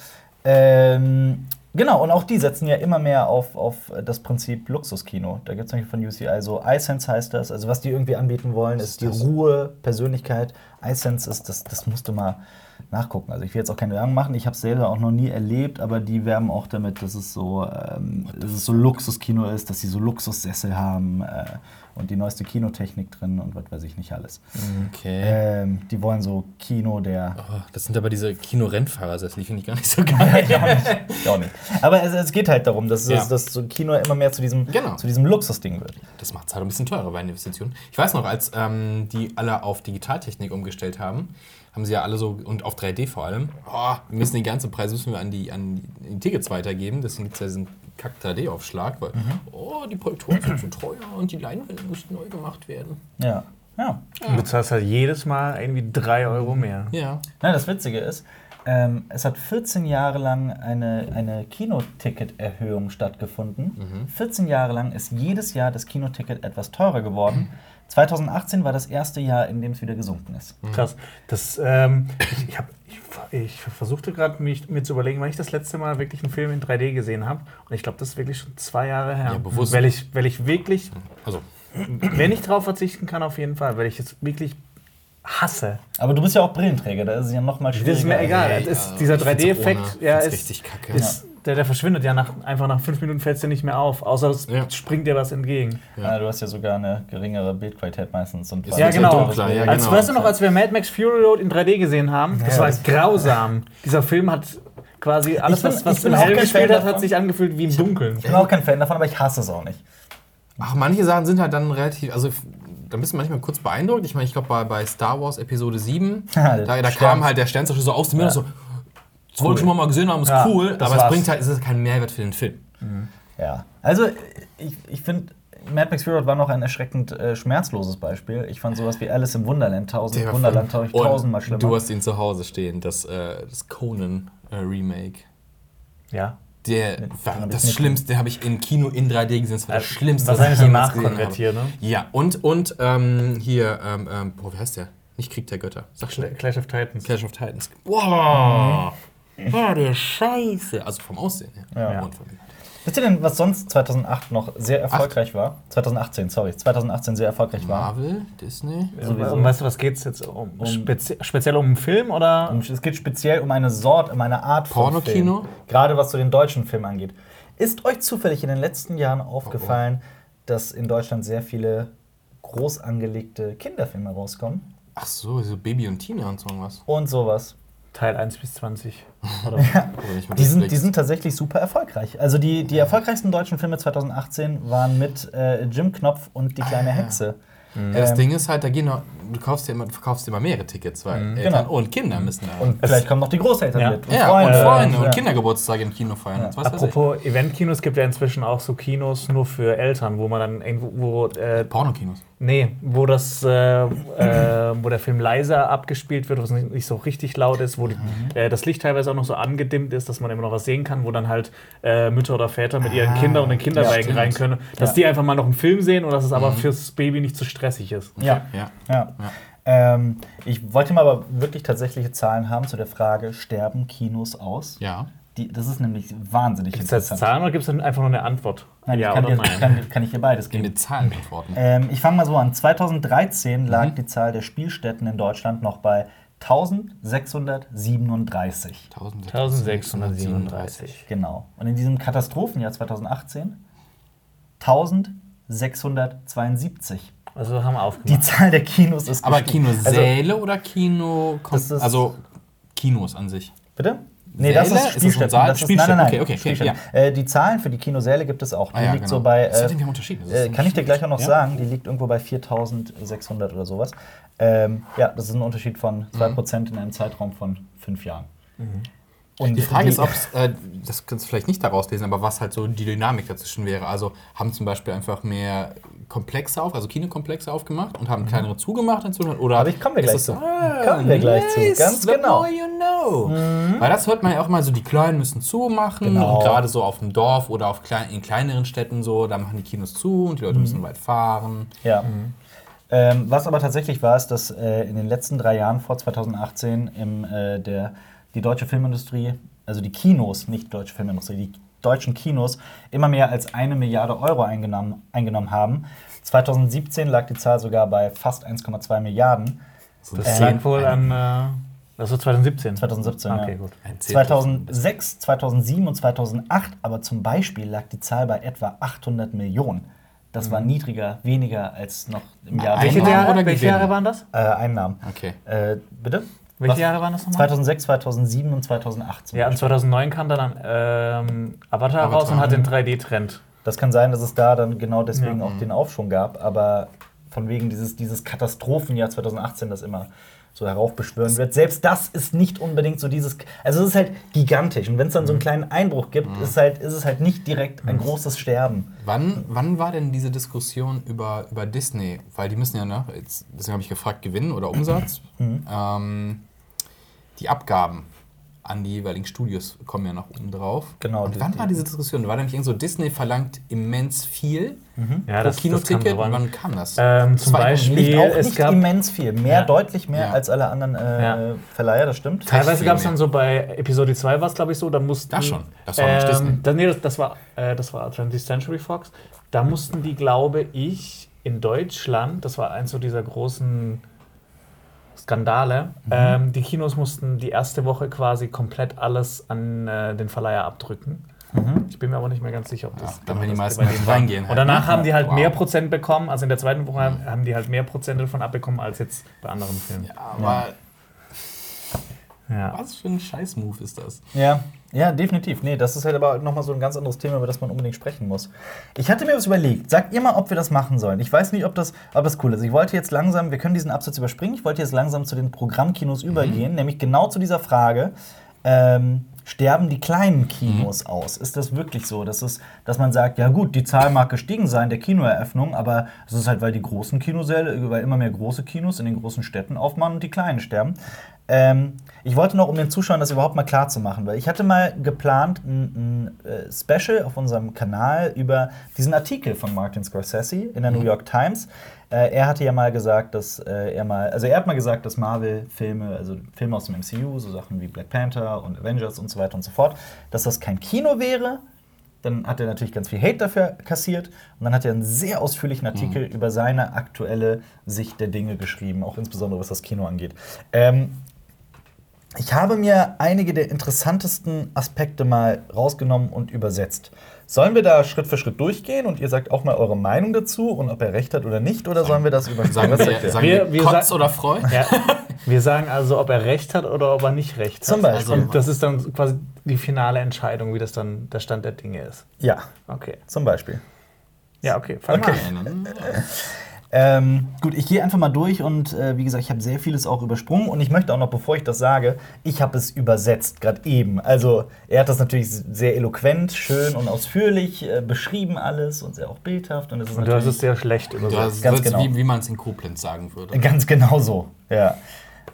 Ähm, genau, und auch die setzen ja immer mehr auf, auf das Prinzip Luxuskino. Da gibt es nämlich von UCI so iSense heißt das. Also was die irgendwie anbieten wollen, ist ist die? Ruhe, Persönlichkeit. iSense ist, das, das musst du mal nachgucken. Also ich will jetzt auch keine Werbung machen, ich habe es selber auch noch nie erlebt, aber die werben auch damit, dass es so, ähm, dass es so Luxuskino ist, dass sie so Luxussessel haben äh, und die neueste Kinotechnik drin und was weiß ich nicht alles. Okay. Ähm, die wollen so Kino der Oh, das sind aber diese Kino-Rennfahrersessel, die finde ich gar nicht so geil. auch nicht. Ich auch nicht. Aber es, es geht halt darum, dass, Ja. dass, dass so Kino immer mehr zu diesem, Genau. zu diesem Luxusding wird. Das macht es halt ein bisschen teurer bei Investitionen. Ich weiß noch, als ähm, die alle auf Digitaltechnik umgestellt haben, haben sie ja alle so, und auf 3D vor allem, oh, wir müssen die ganze Preise müssen wir an die, an die Tickets weitergeben. Deswegen gibt es ja diesen kack 3D-Aufschlag, weil, oh, die Projektoren sind zu teuer und die Leinwände müssen neu gemacht werden. Ja. Ja. Du bezahlst halt jedes Mal irgendwie 3 Euro mehr. Ja. Na, das Witzige ist, ähm, es hat 14 Jahre lang eine, eine Kinoticket-Erhöhung stattgefunden. 14 Jahre lang ist jedes Jahr das Kinoticket etwas teurer geworden. 2018 war das erste Jahr, in dem es wieder gesunken ist. Krass. Das, ähm, ich, ich, hab, ich, ich versuchte gerade mich mir zu überlegen, wann ich das letzte Mal wirklich einen Film in 3D gesehen habe. Und ich glaube, das ist wirklich schon zwei Jahre her. Ja, bewusst. Weil ich, weil ich wirklich, Also, wenn ich drauf verzichten kann, auf jeden Fall, weil ich es wirklich hasse. Aber du bist ja auch Brillenträger, da ist es ja noch mal Das schwieriger. ist mir egal. Das ist, dieser ich find's 3D-Effekt ohne. ja, ist, richtig kacke. ist der, der verschwindet ja nach, einfach nach fünf Minuten fällt es dir nicht mehr auf, außer es Ja. springt dir was entgegen. Ja, du hast ja sogar eine geringere Bildqualität meistens. Und Ist Ja, genau. dunkler, ja, Als, genau. weißt du noch, als wir Mad Max Fury Road in 3D gesehen haben, das Ja, war das- grausam. Dieser Film hat quasi alles, bin- was, was im kein gespielt hat, hat sich angefühlt wie im Dunkeln. Ich bin auch kein Fan davon, aber ich hasse es auch nicht. Ach, manche Sachen sind halt dann relativ, also da bist du manchmal kurz beeindruckt. Ich meine, ich glaube, bei, bei Star Wars Episode 7, Ja, da, der da kam halt der Sternzerschuss so aus dem Meer so, das wollte ich schon mal gesehen haben, ist Ja, cool, aber es war's. bringt halt, es ist kein Mehrwert für den Film. Ja, also ich, ich finde, Mad Max Fury Road war noch ein erschreckend äh, schmerzloses Beispiel. Ich fand sowas wie Alice im Wunderland, tausend, Der Wunderland tausend, tausendmal schlimmer. Du hast ihn zu Hause stehen, das, äh, das Conan äh, Remake. Ja. Der war das Schlimmste, habe ich in Kino in 3D gesehen. Das war das Äh, Schlimmste, wahrscheinlich ich jemals gesehen habe. ne? Ja, und, und ähm, hier, ähm, ähm, boah, wie heißt der? Nicht Krieg der Götter. Sag schnell. Clash of Titans. Clash of Titans. Wow! War der Scheiße. Also vom Aussehen her. Ja. Und vom. Wisst ihr denn, was sonst 2008 noch sehr erfolgreich war? 2018, sorry, 2018 sehr erfolgreich war. Marvel, Disney. Sowieso. Und weißt du, was geht es jetzt um? um Um- spezi speziell um einen Film oder? Und Es geht speziell um eine Sorte, um eine Art von Pornokino? Film. Gerade was so den deutschen Film angeht. Ist euch zufällig in den letzten Jahren aufgefallen, dass in Deutschland sehr viele groß angelegte Kinderfilme rauskommen? Ach so, so Baby und Tina und so irgendwas. Und sowas. Teil 1 bis 20. Oder? Oder nicht mit Die sind, die sind tatsächlich super erfolgreich. Also die, die erfolgreichsten deutschen Filme 2018 waren mit äh, Jim Knopf und die kleine Ah, ja. Hexe. Ja, das Ähm, Ding ist halt, da gehen noch, du kaufst dir immer, du verkaufst immer mehrere Tickets, weil Eltern Genau. und Kinder müssen da. Und vielleicht kommen noch die Großeltern Ja. mit. Und ja, Freunde. und Freunde Ja. und Kindergeburtstage im Kino feiern. und was weiß ich. Apropos Eventkinos, gibt ja inzwischen auch so Kinos nur für Eltern, wo man dann irgendwo, wo, äh, Pornokinos. nee, wo das, äh, äh, wo der Film leiser abgespielt wird, wo es nicht nicht so richtig laut ist, wo die, äh, das Licht teilweise auch noch so angedimmt ist, dass man immer noch was sehen kann, wo dann halt äh, Mütter oder Väter mit ihren Kindern und den Kinderwagen stimmt. rein können, dass Ja. die einfach mal noch einen Film sehen und dass es aber fürs Baby nicht zu stressig ist. Ja. Ja. Ja. Ähm, ich wollte mal aber wirklich tatsächliche Zahlen haben zu der Frage, sterben Kinos aus? Ja. Die, das ist nämlich wahnsinnig Gibt es jetzt Zahlen oder gibt es dann einfach nur eine Antwort? Nein, ja ich kann, oder dir, nein? kann, kann ich dir beides Gehen geben. mit Zahlen antworten. Ähm, ich fange mal so an. 2013 lag Mhm. die Zahl der Spielstätten in Deutschland noch bei 1637. 1637. Genau. Und in diesem Katastrophenjahr 2018 1672. Also haben wir Die aufgemacht. Zahl der Kinos ist Aber gestiegen. Kinosäle oder Kino... Ist- also Kinos an sich. Bitte? Nee, das Säle? ist Ist das ein Spielstätten. Das ist, Spielstätten, nein, nein, nein. okay, okay, okay, Spielstätten. Äh, die Zahlen für die Kinosäle gibt es auch. Die Ah, ja, liegt so genau. bei. Das ist Äh, irgendwie ein Unterschied. Das ist äh, kann ich dir gleich auch noch Ja. sagen, die liegt irgendwo bei 4600 oder sowas. Ähm, ja, das ist ein Unterschied von 2% in einem Zeitraum von fünf Jahren. Und Die Frage ist, ob es, äh, das kannst du vielleicht nicht daraus lesen, aber was halt so die Dynamik dazwischen wäre. Also haben zum Beispiel einfach mehr Komplexe auf, also Kinokomplexe aufgemacht und haben kleinere zugemacht inzwischen? Oder Aber ich komme gleich zu. Ah, Kommen wir gleich zu, ganz genau. you know. Weil das hört man ja auch mal so, die Kleinen müssen zumachen Genau. und gerade so auf dem Dorf oder auf klein, in kleineren Städten so, da machen die Kinos zu und die Leute müssen weit fahren. Ja. Ähm, was aber tatsächlich war, ist, dass äh, in den letzten drei Jahren vor 2018 im, äh, der, die deutsche Filmindustrie, also die Kinos, nicht die deutsche Filmindustrie, die deutschen Kinos immer mehr als eine Milliarde Euro eingenommen, eingenommen haben. 2017 lag die Zahl sogar bei fast 1,2 Milliarden. Das ein lag wohl an. Äh, das war 2017. 2017, Okay, ja. gut. Ein Zehntel. 2006, 2007 und 2008 aber zum Beispiel lag die Zahl bei etwa 800 Millionen. Das war niedriger, weniger als noch im Jahr Welche Jahre, oder welche? Jahre waren das? äh, Einnahmen. Okay. Äh, bitte? Welche Was? Jahre waren das nochmal? 2006, 2007 und 2008. zum Ja, und Beispiel. 2009 kam dann ähm, Avatar, Avatar. raus und hat den 3D-Trend. Das kann sein, dass es da dann genau deswegen Ja. auch den Aufschwung gab, aber von wegen dieses, dieses Katastrophenjahr 2018, das immer so heraufbeschwören wird. Selbst das ist nicht unbedingt so dieses. Also es ist halt gigantisch. Und wenn es dann so einen kleinen Einbruch gibt, ist, halt, ist es halt nicht direkt ein großes Sterben. Wann, wann war denn diese Diskussion über, über Disney? Weil die müssen ja, ne, jetzt, deswegen habe ich gefragt, Gewinn oder Umsatz. Ähm, die Abgaben an die jeweiligen Studios kommen ja noch oben drauf. Genau, Und wann die- war diese Diskussion? Da war nämlich irgend so, Disney verlangt immens viel Ja, pro das, Kinoticket. das wann kam das? Ähm, Das zum Beispiel, Nicht auch es nicht gab immens viel. Mehr, Ja. deutlich mehr Ja. als alle anderen äh, Ja. Verleiher, das stimmt. Teilweise gab es dann so bei Episode 2 war es, glaube ich, so, da mussten. Das schon. Das war nicht ähm, Disney. Das, nee, das, das war, äh, das war 20th Century Fox. Da mussten die, glaube ich, in Deutschland, das war eins so dieser großen Skandale, Mhm. ähm, die Kinos mussten die erste Woche quasi komplett alles an äh, den Verleiher abdrücken. Ich bin mir aber nicht mehr ganz sicher, ob das. Mhm. Ja, dann, wenn die meisten bei halt denen reingehen Und halt, danach ne? haben die halt Wow. Mhm. mehr Prozent bekommen, also in der zweiten Woche haben die halt mehr Prozent davon abbekommen als jetzt bei anderen Filmen. Aber Ja. was für ein Scheiß-Move ist das? Ja, ja, definitiv. Nee, das ist halt aber nochmal so ein ganz anderes Thema, über das man unbedingt sprechen muss. Ich hatte mir was überlegt. Sagt ihr mal, ob wir das machen sollen. Ich weiß nicht, ob das, ob das cool ist. Ich wollte jetzt langsam, wir können diesen Absatz überspringen, ich wollte jetzt langsam zu den Programmkinos übergehen, nämlich genau zu dieser Frage. Ähm, sterben die kleinen Kinos aus? Ist das wirklich so, dass, es, dass man sagt, ja gut, die Zahl mag gestiegen sein der Kinoeröffnung, aber es ist halt, weil die großen Kinosäle, weil immer mehr große Kinos in den großen Städten aufmachen und die kleinen sterben. Ähm, ich wollte noch, um den Zuschauern das überhaupt mal klar zu machen, weil ich hatte mal geplant, ein, ein äh, Special auf unserem Kanal über diesen Artikel von Martin Scorsese in der New York Times. Äh, er hatte ja mal gesagt, dass äh, er mal, also er hat mal gesagt, dass Marvel-Filme, also Filme aus dem MCU, so Sachen wie Black Panther und Avengers und so weiter und so fort, dass das kein Kino wäre. Dann hat er natürlich ganz viel Hate dafür kassiert und dann hat er einen sehr ausführlichen Artikel über seine aktuelle Sicht der Dinge geschrieben, auch insbesondere was das Kino angeht. Ähm, ich habe mir einige der interessantesten Aspekte mal rausgenommen und übersetzt. Sollen wir da Schritt für Schritt durchgehen und ihr sagt auch mal eure Meinung dazu und ob er recht hat oder nicht? Oder sollen wir das überspringen? Sagen wir, sagt ihr? sagen Wir- wir, wir Kotz sa- oder Freud? Ja, wir sagen also, ob er recht hat oder ob er nicht recht hat. Zum Beispiel. Und das ist dann quasi die finale Entscheidung, wie das dann der Stand der Dinge ist. Ja, Okay. zum Beispiel. Ja, okay. Fang Okay. mal an. Ähm, gut, ich gehe einfach mal durch und äh, wie gesagt, ich habe sehr vieles auch übersprungen und ich möchte auch noch, bevor ich das sage, ich habe es übersetzt, gerade eben. Also er hat das natürlich sehr eloquent, schön und ausführlich äh, beschrieben alles und sehr auch bildhaft. Und, es ist Und du hast natürlich- es sehr schlecht übersetzt. hast, Ganz das genau. wie, wie man es in Koblenz sagen würde. Ganz genau so, ja.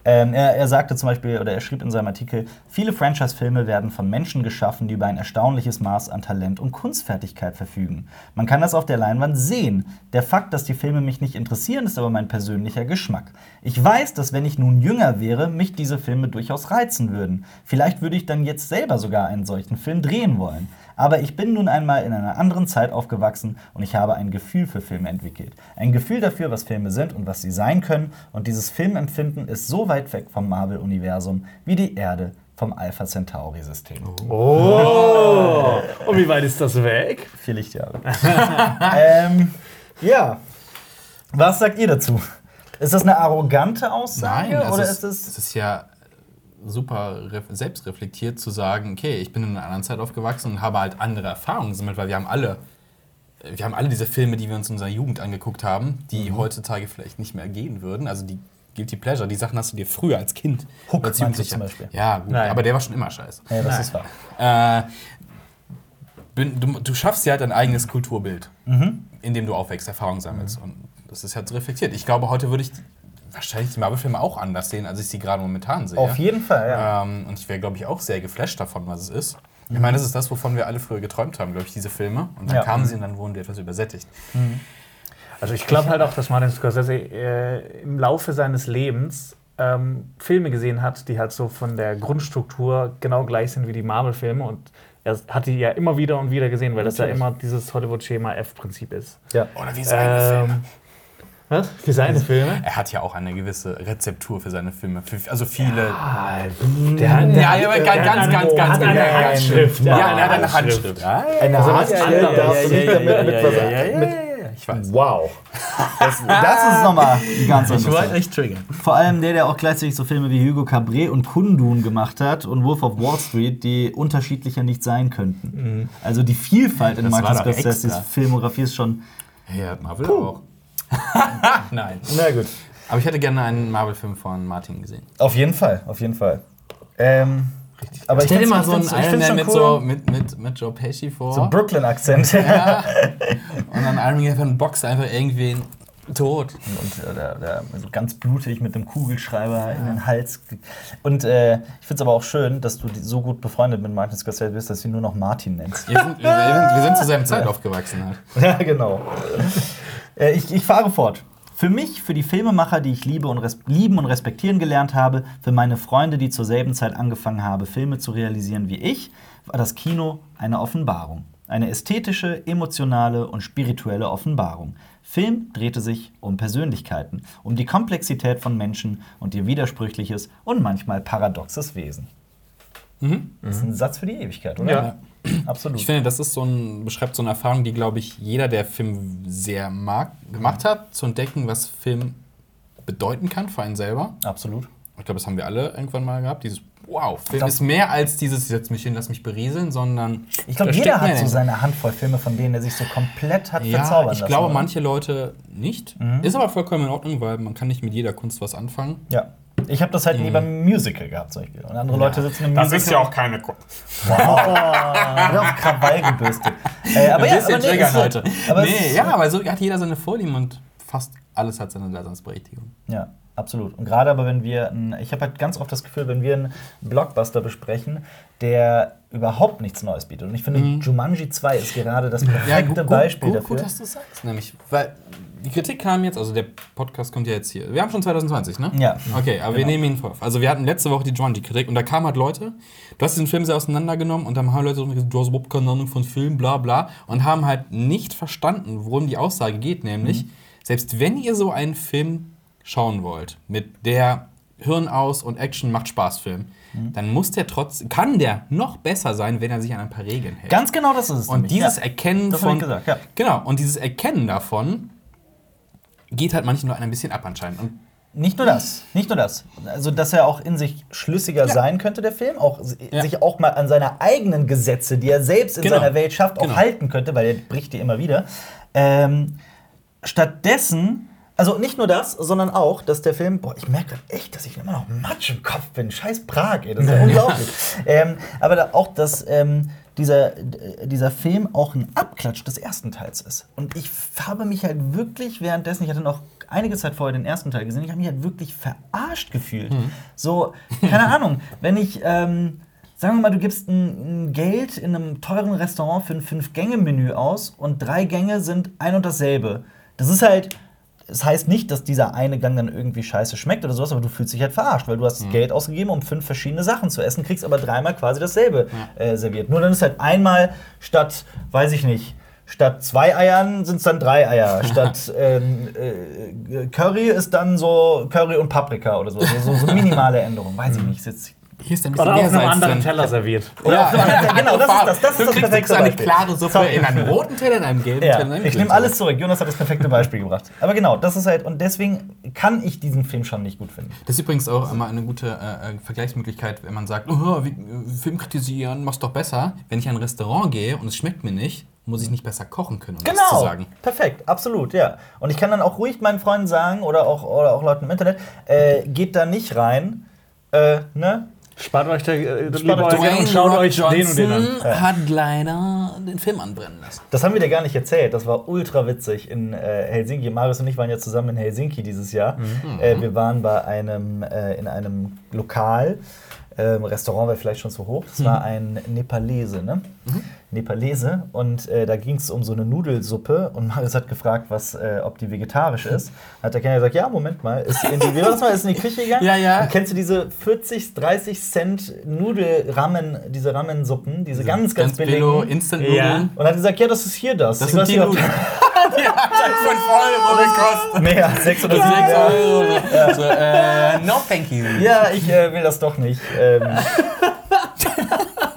Ähm, er, er sagte zum Beispiel, oder er schrieb in seinem Artikel, viele Franchise-Filme werden von Menschen geschaffen, die über ein erstaunliches Maß an Talent und Kunstfertigkeit verfügen. Man kann das auf der Leinwand sehen. Der Fakt, dass die Filme mich nicht interessieren, ist aber mein persönlicher Geschmack. Ich weiß, dass wenn ich nun jünger wäre, mich diese Filme durchaus reizen würden. Vielleicht würde ich dann jetzt selber sogar einen solchen Film drehen wollen. Aber ich bin nun einmal in einer anderen Zeit aufgewachsen und ich habe ein Gefühl für Filme entwickelt. Ein Gefühl dafür, was Filme sind und was sie sein können. Und dieses Filmempfinden ist so weit weg vom Marvel-Universum wie die Erde vom Alpha Centauri-System. Oh! Und wie weit ist das weg? Vier Lichtjahre. ähm, ja. Was sagt ihr dazu? Ist das eine arrogante Aussage Nein, oder es ist ist, es es ist ja super ref- selbstreflektiert zu sagen, okay, ich bin in einer anderen Zeit aufgewachsen und habe halt andere Erfahrungen gesammelt, weil wir haben alle, wir haben alle diese Filme, die wir uns in unserer Jugend angeguckt haben, die Mhm. heutzutage vielleicht nicht mehr gehen würden. Also die Guilty Pleasure, die Sachen hast du dir früher als Kind Hook als Jugendlicher- zum Beispiel? Ja, gut, Nein. aber der war schon immer scheiße. Ja, das Nein. ist wahr. Äh, bin, du, du schaffst ja halt ein eigenes Kulturbild, Mhm. in dem du aufwächst, Erfahrungen sammelst. Und das ist halt reflektiert. Ich glaube, heute würde ich wahrscheinlich die Marvel-Filme auch anders sehen, als ich sie gerade momentan sehe. Auf jeden Fall, ja. Ähm, und ich wäre, glaube ich, auch sehr geflasht davon, was es ist. Ich meine, das ist das, wovon wir alle früher geträumt haben, glaube ich, diese Filme. Und dann Ja. kamen sie und dann wurden die etwas übersättigt. Also ich glaube halt auch, dass Martin Scorsese äh, im Laufe seines Lebens ähm, Filme gesehen hat, die halt so von der Grundstruktur genau gleich sind wie die Marvel-Filme und er hat die ja immer wieder und wieder gesehen, weil das ja immer dieses Hollywood-Schema F-Prinzip ist. ja. Oder wie seine Filme. Was? Für seine Filme? Er hat ja auch eine gewisse Rezeptur für seine Filme. Für, also viele. Ah, der, hat- der, Ja, hat- ja, aber der ganz, hat ganz, eine- ganz, ganz hat eine genau. Handschrift. Ja, er hat eine Handschrift. Ja, Eine Also Handschrift darfst du Ja, nicht ja, damit ja, mit ja, was. ja, ja, ja, mit- ja, ja, Ich weiß. Wow. Das, das ist nochmal ein ganz Ich wollte euch triggern. Vor allem der, der auch gleichzeitig so Filme wie Hugo Cabret und Kundun gemacht hat und Wolf of Wall Street, die unterschiedlicher nicht sein könnten. Also die Vielfalt in Das Martin Scorseses. Filmografie ist schon. Ja, Marvel auch. Nein. Na gut. Aber ich hätte gerne einen Marvel-Film von Martin gesehen. Auf jeden Fall, auf jeden Fall. Ähm, aber Stell dir mal so einen Iron Man mit, cool. so, mit, mit, mit Joe Pesci vor. so Brooklyn-Akzent. und dann Iron Man einfach boxt einfach irgendwen tot. Und äh, der, der, so ganz blutig mit einem Kugelschreiber in den Hals. Und äh, ich finde es aber auch schön, dass du so gut befreundet mit Martin Scorsese bist, dass du ihn nur noch Martin nennst. Wir sind, wir, sind, wir sind zu seiner Zeit aufgewachsen halt. Ja, genau. äh, ich, ich fahre fort. Für mich, für die Filmemacher, die ich liebe und lieben und respektieren gelernt habe, für meine Freunde, die zur selben Zeit angefangen haben, Filme zu realisieren wie ich, war das Kino eine Offenbarung. Eine ästhetische, emotionale und spirituelle Offenbarung. Film drehte sich um Persönlichkeiten, um die Komplexität von Menschen und ihr widersprüchliches und manchmal paradoxes Wesen. Das ist ein Satz für die Ewigkeit, oder? Ja. Absolut. Ich finde, das ist so ein, beschreibt so eine Erfahrung, die, glaube ich, jeder, der Film sehr mag, gemacht hat, zu entdecken, was Film bedeuten kann für einen selber. Absolut. Ich glaube, das haben wir alle irgendwann mal gehabt. Dieses Wow, Film glaub- ist mehr als dieses, ich setz mich hin, lass mich berieseln, sondern. Ich glaube, jeder hat so seine Handvoll Filme, von denen er sich so komplett hat Ja, verzaubern ich lassen. glaube, oder? manche Leute nicht. Ist aber vollkommen in Ordnung, weil man kann nicht mit jeder Kunst was anfangen. Ja. Ich habe das halt nie beim Musical gehabt, zum Beispiel. Und andere Leute sitzen im Das Musical. ist ja auch keine Kunst. Wow. Wird auf Krawall gebürstet. Äh, aber ja, aber nee, so- heute. Aber nee, ja, aber so hat jeder seine Vorlieben und fast alles hat seine Daseinsberechtigung. Ja, absolut. Und gerade aber, wenn wir, ich habe halt ganz oft das Gefühl, wenn wir einen Blockbuster besprechen, der überhaupt nichts Neues bietet. Und ich finde, Jumanji 2 ist gerade das perfekte Beispiel gut, dafür. gut, dass du sagst, nämlich, weil die Kritik kam jetzt, also der Podcast kommt ja jetzt hier. Wir haben schon 2020, ne? Ja. Okay, aber wir Genau. nehmen ihn vor. Also wir hatten letzte Woche die Jumanji-Kritik und da kamen halt Leute, du hast diesen Film sehr auseinandergenommen und dann haben Leute so gesagt, du hast überhaupt keine Ahnung von Film, bla bla und haben halt nicht verstanden, worum die Aussage geht, nämlich, Mhm. selbst wenn ihr so einen Film schauen wollt, mit der Hirn aus und Action macht Spaß Film, Mhm. dann muss der trotz, kann der noch besser sein, wenn er sich an ein paar Regeln hält. Ganz genau das ist es. Und nämlich. dieses ja. Erkennen Das von. ich gesagt, ja. Genau, und dieses Erkennen davon geht halt manchen Leuten ein bisschen ab anscheinend. Und Nicht nur das, nicht nur das. Also, dass er auch in sich schlüssiger Ja. sein könnte, der Film, auch Ja. sich auch mal an seine eigenen Gesetze, die er selbst in Genau. seiner Welt schafft, auch Genau. halten könnte, weil er bricht die immer wieder. Ähm, stattdessen, also nicht nur das, sondern auch, dass der Film, boah, ich merke echt, dass ich immer noch Matsch im Kopf bin. Scheiß Prag, ey, das ist ja unglaublich. Ähm, aber da auch, dass ähm, dieser, dieser Film auch ein Abklatsch des ersten Teils ist. Und ich habe mich halt wirklich währenddessen, ich hatte noch einige Zeit vorher den ersten Teil gesehen, ich habe mich halt wirklich verarscht gefühlt. So, keine Ahnung, wenn ich. Ähm, Sagen wir mal, du gibst ein Geld in einem teuren Restaurant für ein Fünf-Gänge-Menü aus und drei Gänge sind ein und dasselbe. Das ist halt es heißt nicht, dass dieser eine Gang dann irgendwie scheiße schmeckt oder sowas, aber du fühlst dich halt verarscht, weil du hast Geld ausgegeben, um fünf verschiedene Sachen zu essen, kriegst aber dreimal quasi dasselbe äh, serviert. Nur dann ist halt einmal statt, weiß ich nicht, statt zwei Eiern sind es dann drei Eier. Statt ähm, äh, Curry ist dann so Curry und Paprika oder so. So, so, minimale Änderungen. Weiß ich nicht. Ist jetzt Hier ist ein Oder bisschen auf mehr einem anderen. Teller serviert. Oder auf einem anderen- genau, das ist das- das ist das perfekte eine Beispiel. klare Suppe in einem roten Teller, in einem gelben Ja, Teller. einem ich nehme alles zurück. Jonas hat das perfekte Beispiel gebracht. Aber genau, das ist halt, und deswegen kann ich diesen Film schon nicht gut finden. Das ist übrigens auch immer eine gute äh, äh, Vergleichsmöglichkeit, wenn man sagt, oh, wie, äh, Film kritisieren, mach's doch besser. Wenn ich in ein Restaurant gehe und es schmeckt mir nicht, muss ich nicht besser kochen können, um das zu Genau, sagen. perfekt, absolut, ja. Und ich kann dann auch ruhig meinen Freunden sagen oder auch, oder auch Leuten im Internet, äh, geht da nicht rein, äh, ne? Spart euch der, äh, Spart euch Geld und schaut Rock euch den und den an. Johnson hat leider den Film anbrennen lassen. Das haben wir dir gar nicht erzählt. Das war ultra witzig in äh, Helsinki. Marius und ich waren ja zusammen in Helsinki dieses Jahr. Äh, wir waren bei einem, äh, in einem Lokal. Ähm, Restaurant wäre vielleicht schon zu hoch. Das war ein Nepalese, ne? Nepalese. Und äh, da ging es um so eine Nudelsuppe. Und Marius hat gefragt, was, äh, ob die vegetarisch ist. Hat der Kenner gesagt, ja, Moment mal. Ist in die, wie mal? Ist in die Küche gegangen? Ja, ja. Und kennst du diese 40, 30 Cent Nudelramen, diese Ramensuppen? Diese ganz, ganz, billigen. billo Instant Ja. Nudeln. Und hat gesagt, ja, das ist hier das. Das Ich sind die nicht, Nudeln. die hat halt 5 Euro gekostet. Mehr, 6 oder 7 6 Euro. Euro. So, äh, no thank you. Ja, ich äh, will das doch nicht. Ähm,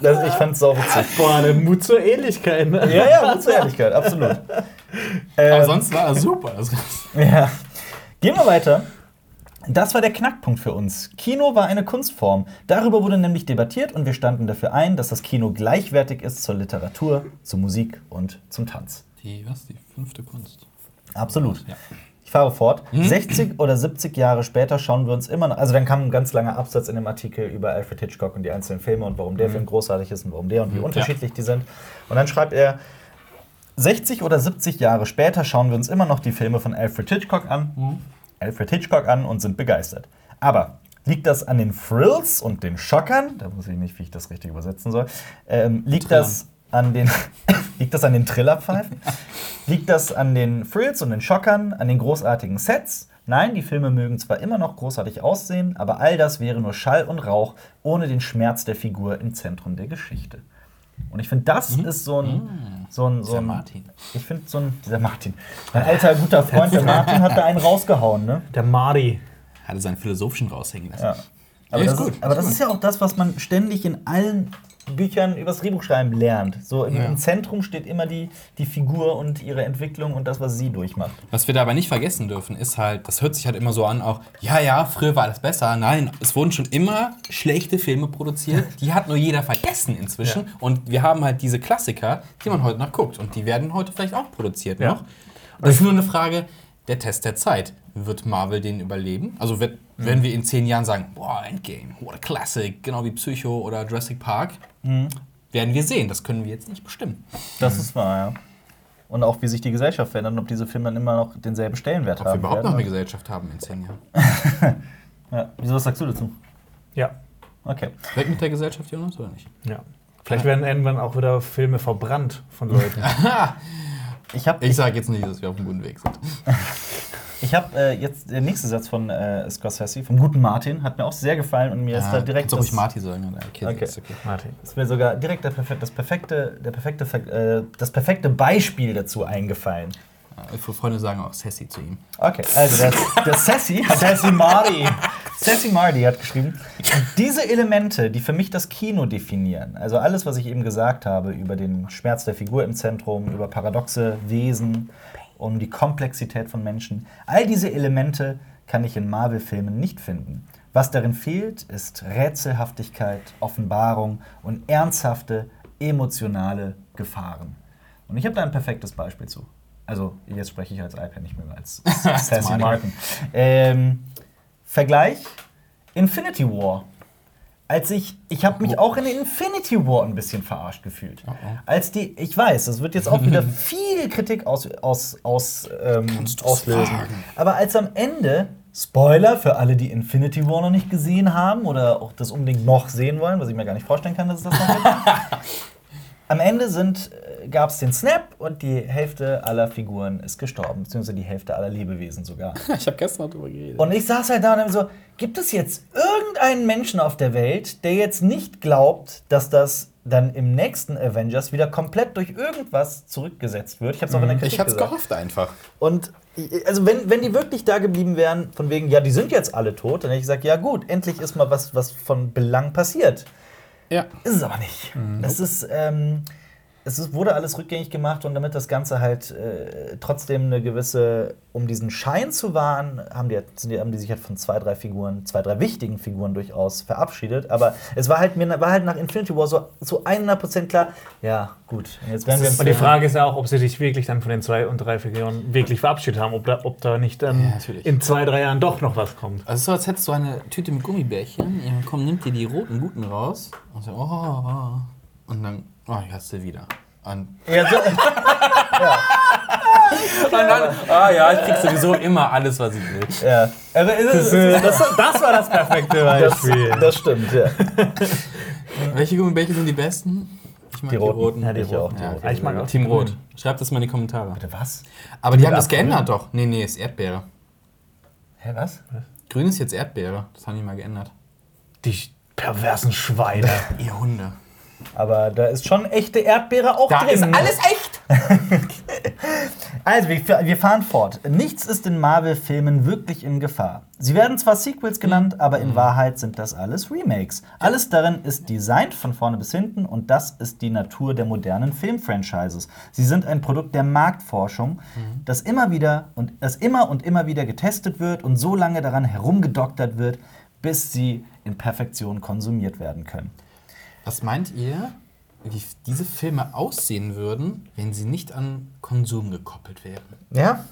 das, ich fand's sau witzig. Boah, der Mut zur Ähnlichkeit. Ne? Ja, ja, gut zur Ehrlichkeit, absolut. Ähm, Aber sonst war das super. Ja. Gehen wir weiter. Das war der Knackpunkt für uns. Kino war eine Kunstform. Darüber wurde nämlich debattiert und wir standen dafür ein, dass das Kino gleichwertig ist zur Literatur, zur Musik und zum Tanz. die, was? Die fünfte Kunst. Absolut. Ja. Ich fahre fort. 60 oder 70 Jahre später schauen wir uns immer noch. Also, dann kam ein ganz langer Absatz in dem Artikel über Alfred Hitchcock und die einzelnen Filme und warum der Film großartig ist und warum der und wie unterschiedlich die sind. Und dann schreibt er: 60 oder 70 Jahre später schauen wir uns immer noch die Filme von Alfred Hitchcock an. Alfred Hitchcock an und sind begeistert. Aber liegt das an den Frills und den Schockern? Da muss ich nicht, wie ich das richtig übersetzen soll. Ähm, liegt das an den liegt das an den Trillerpfeifen? liegt das an den Frills und den Schockern, an den großartigen Sets? Nein, die Filme mögen zwar immer noch großartig aussehen, aber all das wäre nur Schall und Rauch ohne den Schmerz der Figur im Zentrum der Geschichte. Und ich finde, das ist so ein, so ein, so Dieser ein Martin. ich finde so ein, dieser Martin, mein alter guter Freund, der Martin, hat da einen rausgehauen, ne? Der Marty. Hatte seinen philosophischen raushängen lassen. Ja. Aber, Ja, das ist aber das ist ja auch das, was man ständig in allen Büchern übers Drehbuchschreiben lernt. So im, Ja. im Zentrum steht immer die, die Figur und ihre Entwicklung und das, was sie durchmacht. Was wir dabei nicht vergessen dürfen, ist halt, das hört sich halt immer so an, auch, ja, ja, früher war alles besser. Nein, es wurden schon immer schlechte Filme produziert. Die hat nur jeder vergessen inzwischen. Und wir haben halt diese Klassiker, die man heute noch guckt. Und die werden heute vielleicht auch produziert Ja. noch. Das ist nur eine Frage der Test der Zeit. Wird Marvel den überleben? Also wird, Mhm. wenn wir in zehn Jahren sagen, boah, Endgame, what a classic, genau wie Psycho oder Jurassic Park, Mhm. werden wir sehen. Das können wir jetzt nicht bestimmen. Das ist wahr, ja. Und auch, wie sich die Gesellschaft verändert und ob diese Filme dann immer noch denselben Stellenwert Ob wir haben. überhaupt noch werden. eine Gesellschaft haben in zehn Jahren. ja. Wieso, was sagst du dazu? Ja. Okay. Weg mit der Gesellschaft, Jonas, oder nicht? ja. Vielleicht werden irgendwann auch wieder Filme verbrannt von Leuten. Ich habe Ich sage jetzt nicht, dass wir auf dem guten Weg sind. ich hab, äh, jetzt der nächste Satz von äh, Scorsese, vom guten Martin, hat mir auch sehr gefallen und mir ist da direkt ruhig das- Marty sagen. Okay, Okay. Ist okay. Martin. ist mir sogar direkt der perfekte, das, perfekte, der perfekte, äh, das perfekte Beispiel dazu eingefallen. Äh, Freunde sagen auch Sassy zu ihm. Okay, also der, der Sassy, Sassy Marty. Sassy Marty hat geschrieben, diese Elemente, die für mich das Kino definieren, also alles, was ich eben gesagt habe über den Schmerz der Figur im Zentrum, über paradoxe Wesen, um die Komplexität von Menschen, all diese Elemente kann ich in Marvel-Filmen nicht finden. Was darin fehlt, ist Rätselhaftigkeit, Offenbarung und ernsthafte, emotionale Gefahren. Und ich habe da ein perfektes Beispiel zu. Also, jetzt spreche ich als iPad nicht mehr als Sassy. Martin. Ähm, Vergleich: Infinity War. Als ich, ich habe mich auch in Infinity War ein bisschen verarscht gefühlt. oh. Als die, ich weiß, das wird jetzt auch wieder viel Kritik aus, aus, aus, ähm, auslösen. wagen? Aber als am Ende, Spoiler für alle, die Infinity War noch nicht gesehen haben oder auch das unbedingt noch sehen wollen, was ich mir gar nicht vorstellen kann, dass es das noch gibt. am Ende sind äh, gab es den Snap und die Hälfte aller Figuren ist gestorben, beziehungsweise die Hälfte aller Lebewesen sogar. Ich habe gestern darüber geredet. Und ich saß halt da und hab so, gibt es jetzt irgendeinen Menschen auf der Welt, der jetzt nicht glaubt, dass das dann im nächsten Avengers wieder komplett durch irgendwas zurückgesetzt wird? Ich habe es auch in der Kritik ich hab's gesagt. gehofft einfach. Und also wenn, wenn die wirklich da geblieben wären, von wegen, ja, die sind jetzt alle tot, dann hätte ich gesagt, ja gut, endlich ist mal was, was von Belang passiert. Ja. Ist es aber nicht. Es ist, ähm, es ist, wurde alles rückgängig gemacht und damit das Ganze halt äh, trotzdem eine gewisse, um diesen Schein zu wahren, haben die, sind die, haben die sich halt von zwei, drei Figuren, zwei, drei wichtigen Figuren durchaus verabschiedet. Aber es war halt, mir war halt nach Infinity War so, so 100% klar, ja, gut, jetzt werden wir Und die Frage ist ja auch, ob sie sich wirklich dann von den zwei und drei Figuren wirklich verabschiedet haben, ob da, ob da nicht dann Ja, in zwei, drei Jahren doch noch was kommt. Also so, als hättest du eine Tüte mit Gummibärchen. Ja, komm, nimm dir die roten guten raus. Und so, oh, oh, oh. Und dann, oh, ich hast du wieder. Und, Ja, so, und dann, ah ja, ich krieg sowieso immer alles, was ich will. ja. Es ist- Das, das war das perfekte das, das stimmt, ja. Welche Gummibärchen sind die besten? Ich mag Die roten. Ja, die Ich auch, roten. die Ja, roten. Ich mag auch Team die Rot. grünen. Schreibt das mal in die Kommentare. Bitte was? Aber die haben das geändert doch. Nee, nee, ist Erdbeere. Hä, was? Grün ist jetzt Erdbeere. Das haben die mal geändert. Die perversen Schweine. Ihr Hunde. Aber da ist schon echte Erdbeere auch Da drin. ist alles echt. Also, wir, wir fahren fort. Nichts ist in Marvel-Filmen wirklich in Gefahr. Sie werden zwar Sequels genannt, aber in Wahrheit sind das alles Remakes. Alles darin ist designt von vorne bis hinten und das ist die Natur der modernen Filmfranchises. Sie sind ein Produkt der Marktforschung, das immer wieder und das immer und immer wieder getestet wird und so lange daran herumgedoktert wird, bis sie in Perfektion konsumiert werden können. Was meint ihr, wie diese Filme aussehen würden, wenn sie nicht an Konsum gekoppelt wären? Ja?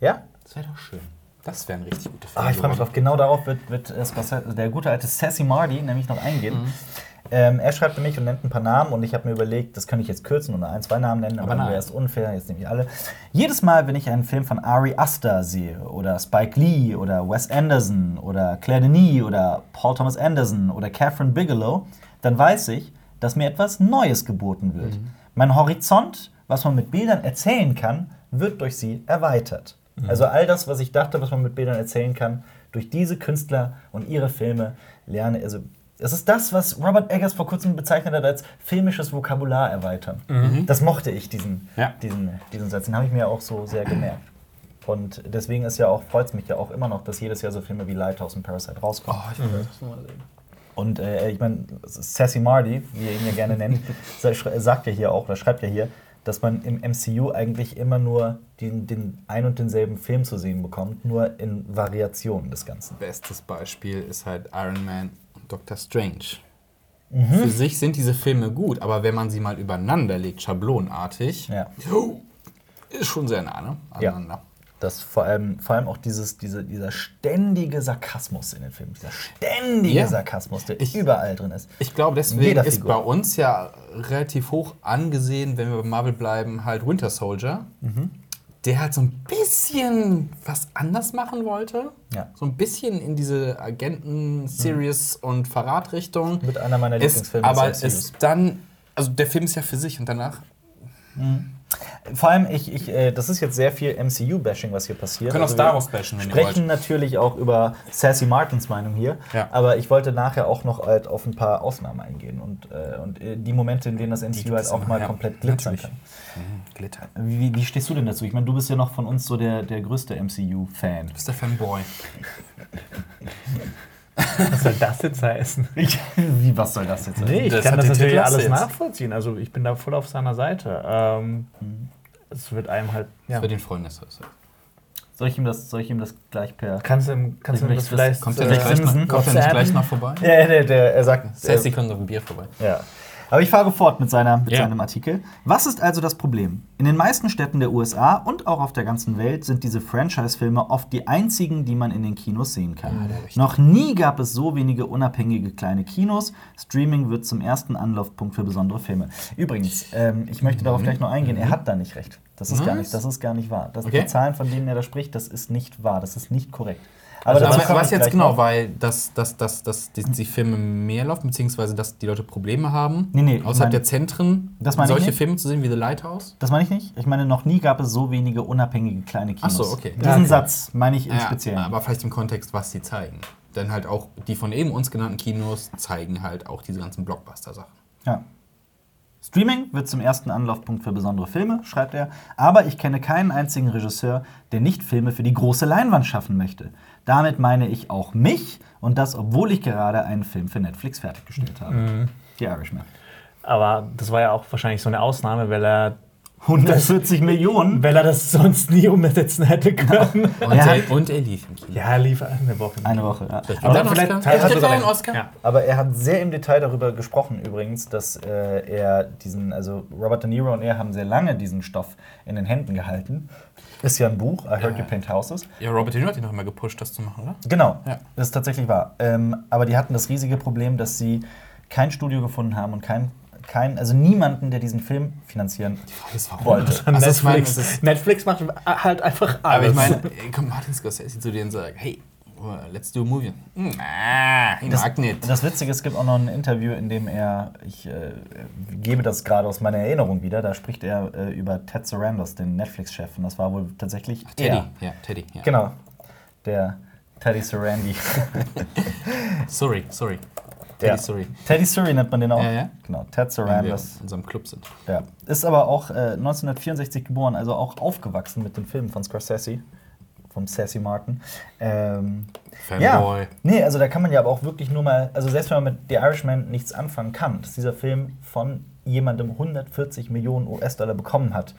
Ja? Das wäre doch schön. Das wären richtig gute Filme. Ah, ich freue mich drauf. Genau darauf wird, wird äh, der gute alte Sassy Marty nämlich noch eingehen. Ähm, er schreibt nämlich und nennt ein paar Namen und ich habe mir überlegt, das könnte ich jetzt kürzen und ein, zwei Namen nennen, aber, Aber wäre es unfair, jetzt nehme ich alle. Jedes Mal, wenn ich einen Film von Ari Aster sehe oder Spike Lee oder Wes Anderson oder Claire Denis oder Paul Thomas Anderson oder Catherine Bigelow, dann weiß ich, dass mir etwas Neues geboten wird. Mein Horizont, was man mit Bildern erzählen kann, wird durch sie erweitert. Also all das, was ich dachte, was man mit Bildern erzählen kann, durch diese Künstler und ihre Filme lerne. Also es ist das, was Robert Eggers vor kurzem bezeichnet hat als filmisches Vokabular erweitern. Das mochte ich, diesen, Ja. diesen, diesen Satz. Den habe ich mir auch so sehr gemerkt. Und deswegen ist ja auch, freut es mich ja auch immer noch, dass jedes Jahr so Filme wie Lighthouse und Parasite rauskommen. Oh, ich will das nochmal sehen. Und äh, ich meine, Sassy Marty, wie ihr ihn ja gerne nennt, sagt ja hier auch, oder schreibt ja hier, dass man im MCU eigentlich immer nur den, den ein und denselben Film zu sehen bekommt, nur in Variationen des Ganzen. Bestes Beispiel ist halt Iron Man und Doctor Strange. Mhm. Für sich sind diese Filme gut, aber wenn man sie mal übereinander legt, schablonartig, Ja. ist schon sehr nah ne? Ja. Aneinander. Das vor allem, vor allem auch dieses, diese, dieser ständige Sarkasmus in den Filmen, dieser ständige Ja. Sarkasmus, der Ich- überall drin ist. Ich glaube, deswegen ist bei uns ja relativ hoch angesehen, wenn wir bei Marvel bleiben, halt Winter Soldier. Mhm. Der halt so ein bisschen was anders machen wollte. Ja. So ein bisschen in diese Agenten, Series und Verratrichtung. Mit einer meiner Ist, Lieblingsfilme aber des MCUs. ist dann, also der Film ist ja für sich und danach Vor allem, ich, ich, äh, das ist jetzt sehr viel MCU-Bashing, was hier passiert. Wir können auch Also Star wir Wars bashen, wenn sprechen natürlich auch über Sassy Martins Meinung hier. Ja. Aber ich wollte nachher auch noch halt auf ein paar Ausnahmen eingehen und, äh, und äh, die Momente, in denen das MCU halt auch immer, mal ja. komplett glitzern Natürlich. kann. Glitter. Wie, wie- wie stehst du denn dazu? Ich meine, du bist ja noch von uns so der, der größte MCU-Fan. Du bist der Fanboy. Was soll das jetzt heißen? wie, was soll das jetzt sein? Nee, ich Das kann das natürlich Klasse alles jetzt. nachvollziehen. Also ich bin da voll auf seiner Seite. Ähm, es wird einem halt. Ja. Für den Freund ist das. Soll ich ihm das, soll ich ihm das gleich per. Kannst du, ihm- kannst du ihm das Vielleicht. Kommt er Äh, nicht gleich, kommt er nicht gleich noch vorbei? Ja, der, der, er sagt. Sassy kommt auf ein Bier vorbei. Ja. Aber ich fahre fort mit, seiner, mit Ja. seinem Artikel. Was ist also das Problem? In den meisten Städten der USA und auch auf der ganzen Welt sind diese Franchise-Filme oft die einzigen, die man in den Kinos sehen kann. Ja, richtig. Noch nie gab es so wenige unabhängige kleine Kinos. Streaming wird zum ersten Anlaufpunkt für besondere Filme. Übrigens, ähm, ich möchte darauf gleich noch eingehen. Er hat da nicht recht. Das ist gar nicht, das ist gar nicht wahr. Das, Okay. Die Zahlen, von denen er da spricht, das ist nicht wahr. Das ist nicht korrekt. Aber Also, was ich jetzt genau, noch. weil dass, dass, dass, dass die, die Filme mehr laufen, beziehungsweise dass die Leute Probleme haben, Nee, nee, außerhalb der Zentren solche. Filme zu sehen wie The Lighthouse? Das meine ich nicht. Ich meine, noch nie gab es so wenige unabhängige kleine Kinos. Ach so, okay. Diesen Ja, okay. Satz meine ich im Ja, Speziellen. aber vielleicht im Kontext, was sie zeigen. Denn halt auch die von eben uns genannten Kinos zeigen halt auch diese ganzen Blockbuster-Sachen. Ja. Streaming wird zum ersten Anlaufpunkt für besondere Filme, schreibt er. Aber ich kenne keinen einzigen Regisseur, der nicht Filme für die große Leinwand schaffen möchte. Damit meine ich auch mich und das, obwohl ich gerade einen Film für Netflix fertiggestellt habe. Mhm. The Irishman. Aber das war ja auch wahrscheinlich so eine Ausnahme, weil er, 140 Millionen. weil er das sonst nie umsetzen hätte können. Und, Ja. er, und er lief im Kino. ja, er lief eine Woche. Eine Woche, ja. Aber, er einen vielleicht er sogar einen Oscar. Ja. aber er hat sehr im Detail darüber gesprochen, übrigens, dass äh, er diesen, also Robert De Niro und er haben sehr lange diesen Stoff in den Händen gehalten. Ist ja ein Buch, I Heard You Paint Houses. Ja, Robert De Niro hat ihn noch immer gepusht, das zu machen, oder? Genau, Ja. das ist tatsächlich wahr. Ähm, aber die hatten das riesige Problem, dass sie kein Studio gefunden haben und kein, kein also niemanden, der diesen Film finanzieren Das war wollte. Also Netflix, Netflix macht halt einfach alles. Aber ich meine, ey, kommt Martin Scorsese zu dir und sagt, hey, well, let's do a movie. Hm, ah, ich mag nicht. Das Witzige, es gibt auch noch ein Interview, in dem er, ich äh, gebe das gerade aus meiner Erinnerung wieder, da spricht er äh, über Ted Sarandos, den Netflix-Chef. Und das war wohl tatsächlich Teddy, er. ja, Teddy. Ja. Genau, der Teddy Sarandi. Sorry, sorry. Ja. Teddy, sorry. Teddy Surrey nennt man den auch. Ja, ja. Genau, Ted Sarandos. in unserem Club sind. Ja. Ist aber auch äh, 1964 geboren, also auch aufgewachsen mit den Filmen von Scorsese, vom Sassy Martin. Ähm, ja, Fanboy. nee, also da kann man ja aber auch wirklich nur mal, also selbst wenn man mit The Irishman nichts anfangen kann, dass dieser Film von jemandem 140 Millionen US-Dollar bekommen hat.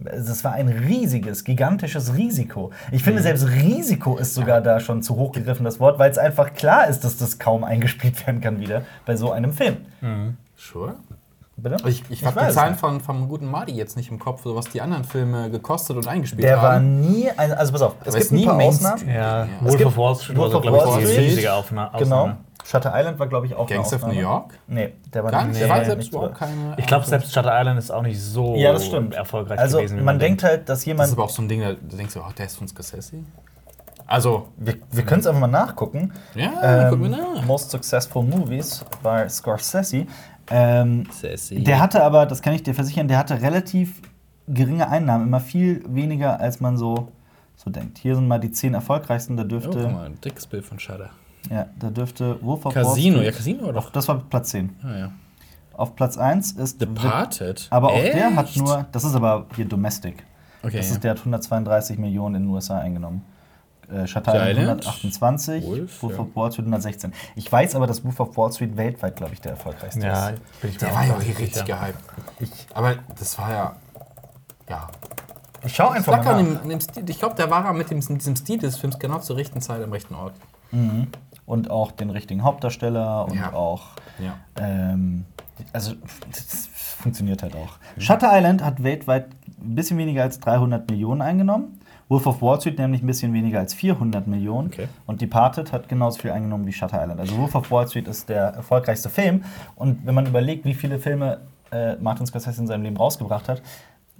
Das war ein riesiges, gigantisches Risiko. Ich Mhm. finde, selbst Risiko ist sogar da schon zu hoch gegriffen, das Wort, weil es einfach klar ist, dass das kaum eingespielt werden kann wieder bei so einem Film. Sure. Bitte? Ich, ich, habe weiß die Zahlen von, vom guten Marty jetzt nicht im Kopf, so was die anderen Filme gekostet und eingespielt Der war haben. nie, ein, also pass auf, es gibt ist ein nie paar Mainstream. Ausnahmen. ja, Es Wolf of Wall Street war, of glaube ich, Street. riesige Aufna Genau. Shutter Island war, glaube ich, auch Gangs of New. York? Nee, der war Gar nicht. nee, Der war nee, selbst nicht überhaupt so. keine. Ich glaube, selbst Shutter Island ist auch nicht so Ja, das stimmt. erfolgreich Also, gewesen. wie man denkt halt, dass Das jemand. ist aber auch so ein Ding, da denkst du, oh, der ist von Scorsese. Also, wir wir können es einfach mal nachgucken. ja, Ähm, mir nach. Most Successful Movies bei Scorsese. Ähm, der hatte aber, das kann ich dir versichern, der hatte relativ geringe Einnahmen, immer viel weniger, als man so, so denkt. Hier sind mal die zehn erfolgreichsten. Da Oh, dürfte, guck mal, ein dickes Bild von Shutter. ja, da dürfte Wolf of Casino, ja, Casino war doch. Das war Platz 10. Ah, ja. Auf Platz 1 ist Departed. Aber auch der hat Echt? nur, das ist aber hier Domestic. Okay, das ist, der hat 132 Millionen in den USA eingenommen. Äh, Shutter Island 128, Wolf, Wolf ja. of Wall Street 116. Ich weiß aber, dass Wolf of Wall Street weltweit, glaube ich, der erfolgreichste Ja, ist. bin ich mir Der auch war ja auch nicht richtig sicher. gehypt. Aber das war ja. Ja. Ich schau einfach lag mal an nach. dem, an dem Stil, ich glaube, der war mit, dem, diesem Stil des Films genau zur richtigen Zeit am rechten Ort. Und auch den richtigen Hauptdarsteller und Ja. auch. Ja. Ähm, also, das funktioniert halt auch. Shutter Island hat weltweit ein bisschen weniger als 300 Millionen eingenommen. Wolf of Wall Street nämlich ein bisschen weniger als 400 Millionen. Okay. Und Departed hat genauso viel eingenommen wie Shutter Island. Also Wolf of Wall Street ist der erfolgreichste Film. Und wenn man überlegt, wie viele Filme äh, Martin Scorsese in seinem Leben rausgebracht hat,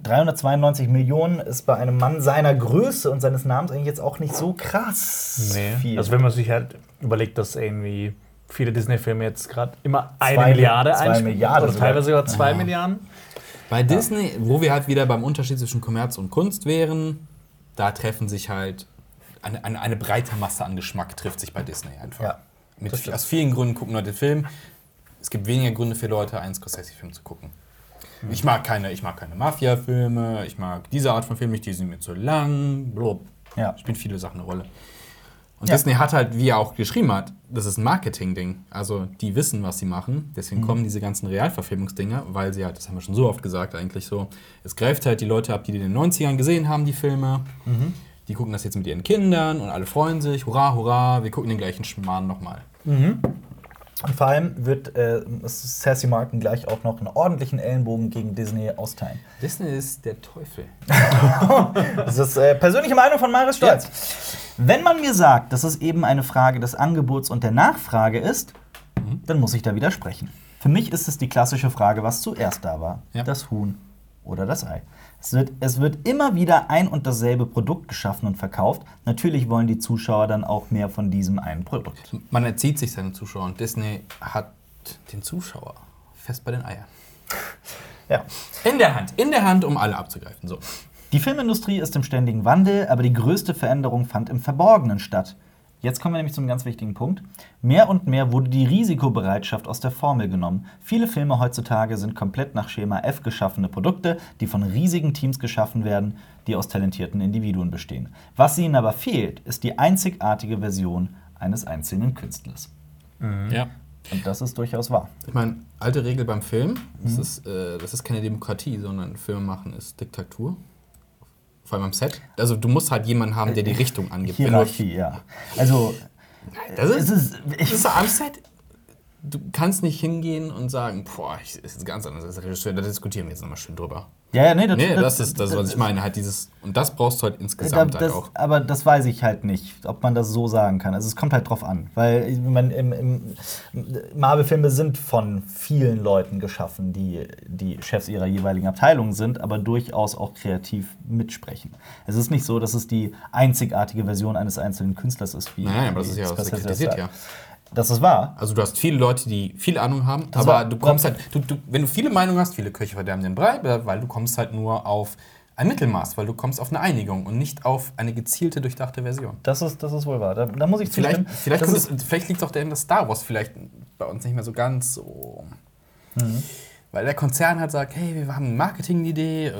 392 Millionen ist bei einem Mann seiner Größe und seines Namens eigentlich jetzt auch nicht so krass Nee. viel. Also wenn man sich halt überlegt, dass irgendwie viele Disney-Filme jetzt gerade immer eine Zwei- Milliarde einspielen, oder teilweise sogar zwei Milliarden. Bei Disney, wo wir halt wieder beim Unterschied zwischen Kommerz und Kunst wären, da treffen sich halt eine, eine, eine breite Masse an Geschmack trifft sich bei Disney einfach. Ja, Mit, aus vielen Gründen gucken Leute den Film. Es gibt weniger Gründe für Leute, einen Scorsese-Film zu gucken. Hm. Ich mag keine, ich mag keine Mafia-Filme, ich mag diese Art von Filmen nicht, die sind mir zu lang. Blub. Ja. Spielen viele Sachen eine Rolle. Und Ja. Disney hat halt, wie er auch geschrieben hat, das ist ein Marketing-Ding. Also die wissen, was sie machen. Mhm. Deswegen kommen diese ganzen Realverfilmungsdinger, weil sie halt, das haben wir schon so oft gesagt eigentlich so, es greift halt die Leute ab, die in den 90ern gesehen haben, die Filme. Mhm. Die gucken das jetzt mit ihren Kindern und alle freuen sich. Hurra, hurra, wir gucken den gleichen Schmarrn nochmal. Und vor allem wird äh, Sassy Martin gleich auch noch einen ordentlichen Ellenbogen gegen Disney austeilen. Disney ist der Teufel. Das ist äh, persönliche Meinung von Marius Stolz. Wenn man mir sagt, dass es eben eine Frage des Angebots und der Nachfrage ist, dann muss ich da widersprechen. Für mich ist es die klassische Frage, was zuerst da war. Ja. Das Huhn oder das Ei. Es wird, es wird immer wieder ein und dasselbe Produkt geschaffen und verkauft. Natürlich wollen die Zuschauer dann auch mehr von diesem einen Produkt. Man erzieht sich seine Zuschauer und Disney hat den Zuschauer fest bei den Eiern. Ja. In der Hand, in der Hand, um alle abzugreifen. So. Die Filmindustrie ist im ständigen Wandel, aber die größte Veränderung fand im Verborgenen statt. Jetzt kommen wir nämlich zum ganz wichtigen Punkt. Mehr und mehr wurde die Risikobereitschaft aus der Formel genommen. Viele Filme heutzutage sind komplett nach Schema F geschaffene Produkte, die von riesigen Teams geschaffen werden, die aus talentierten Individuen bestehen. Was ihnen aber fehlt, ist die einzigartige Version eines einzelnen Künstlers. Ja. Und das ist durchaus wahr. Ich meine, alte Regel beim Film, das, ist, äh, das ist keine Demokratie, sondern Filme machen ist Diktatur. Vor allem am Set. Also du musst halt jemanden haben, der die Richtung angibt. Hierarchie, ja. Also, Das ist, ist, ich, ist am Set. Du kannst nicht hingehen und sagen, boah, ich, das ist ganz anders als Regisseur, da diskutieren wir jetzt nochmal schön drüber. ja, ja, nee, das, Nee, das ist das, was ich meine. Halt dieses, und das brauchst du halt insgesamt halt das, auch. aber das weiß ich halt nicht, ob man das so sagen kann. Also es kommt halt drauf an, weil ich meine, im, im Marvel-Filme sind von vielen Leuten geschaffen, die die Chefs ihrer jeweiligen Abteilungen sind, aber durchaus auch kreativ mitsprechen. Es ist nicht so, dass es die einzigartige Version eines einzelnen Künstlers ist, wie Nein, aber das ist ja, das kritisiert ja. Das ist wahr. Also du hast viele Leute, die viel Ahnung haben, Das aber war- du kommst halt, du, du, wenn du viele Meinungen hast, viele Köche verderben den Brei, weil du kommst halt nur auf ein Mittelmaß, weil du kommst auf eine Einigung und nicht auf eine gezielte, durchdachte Version. Das ist, das ist wohl wahr. Da, da muss ich Vielleicht, zustimmen. vielleicht, es, vielleicht liegt es auch daran, dass Star Wars vielleicht bei uns nicht mehr so ganz so. Mhm. Weil der Konzern halt sagt, hey, wir haben eine Marketingidee.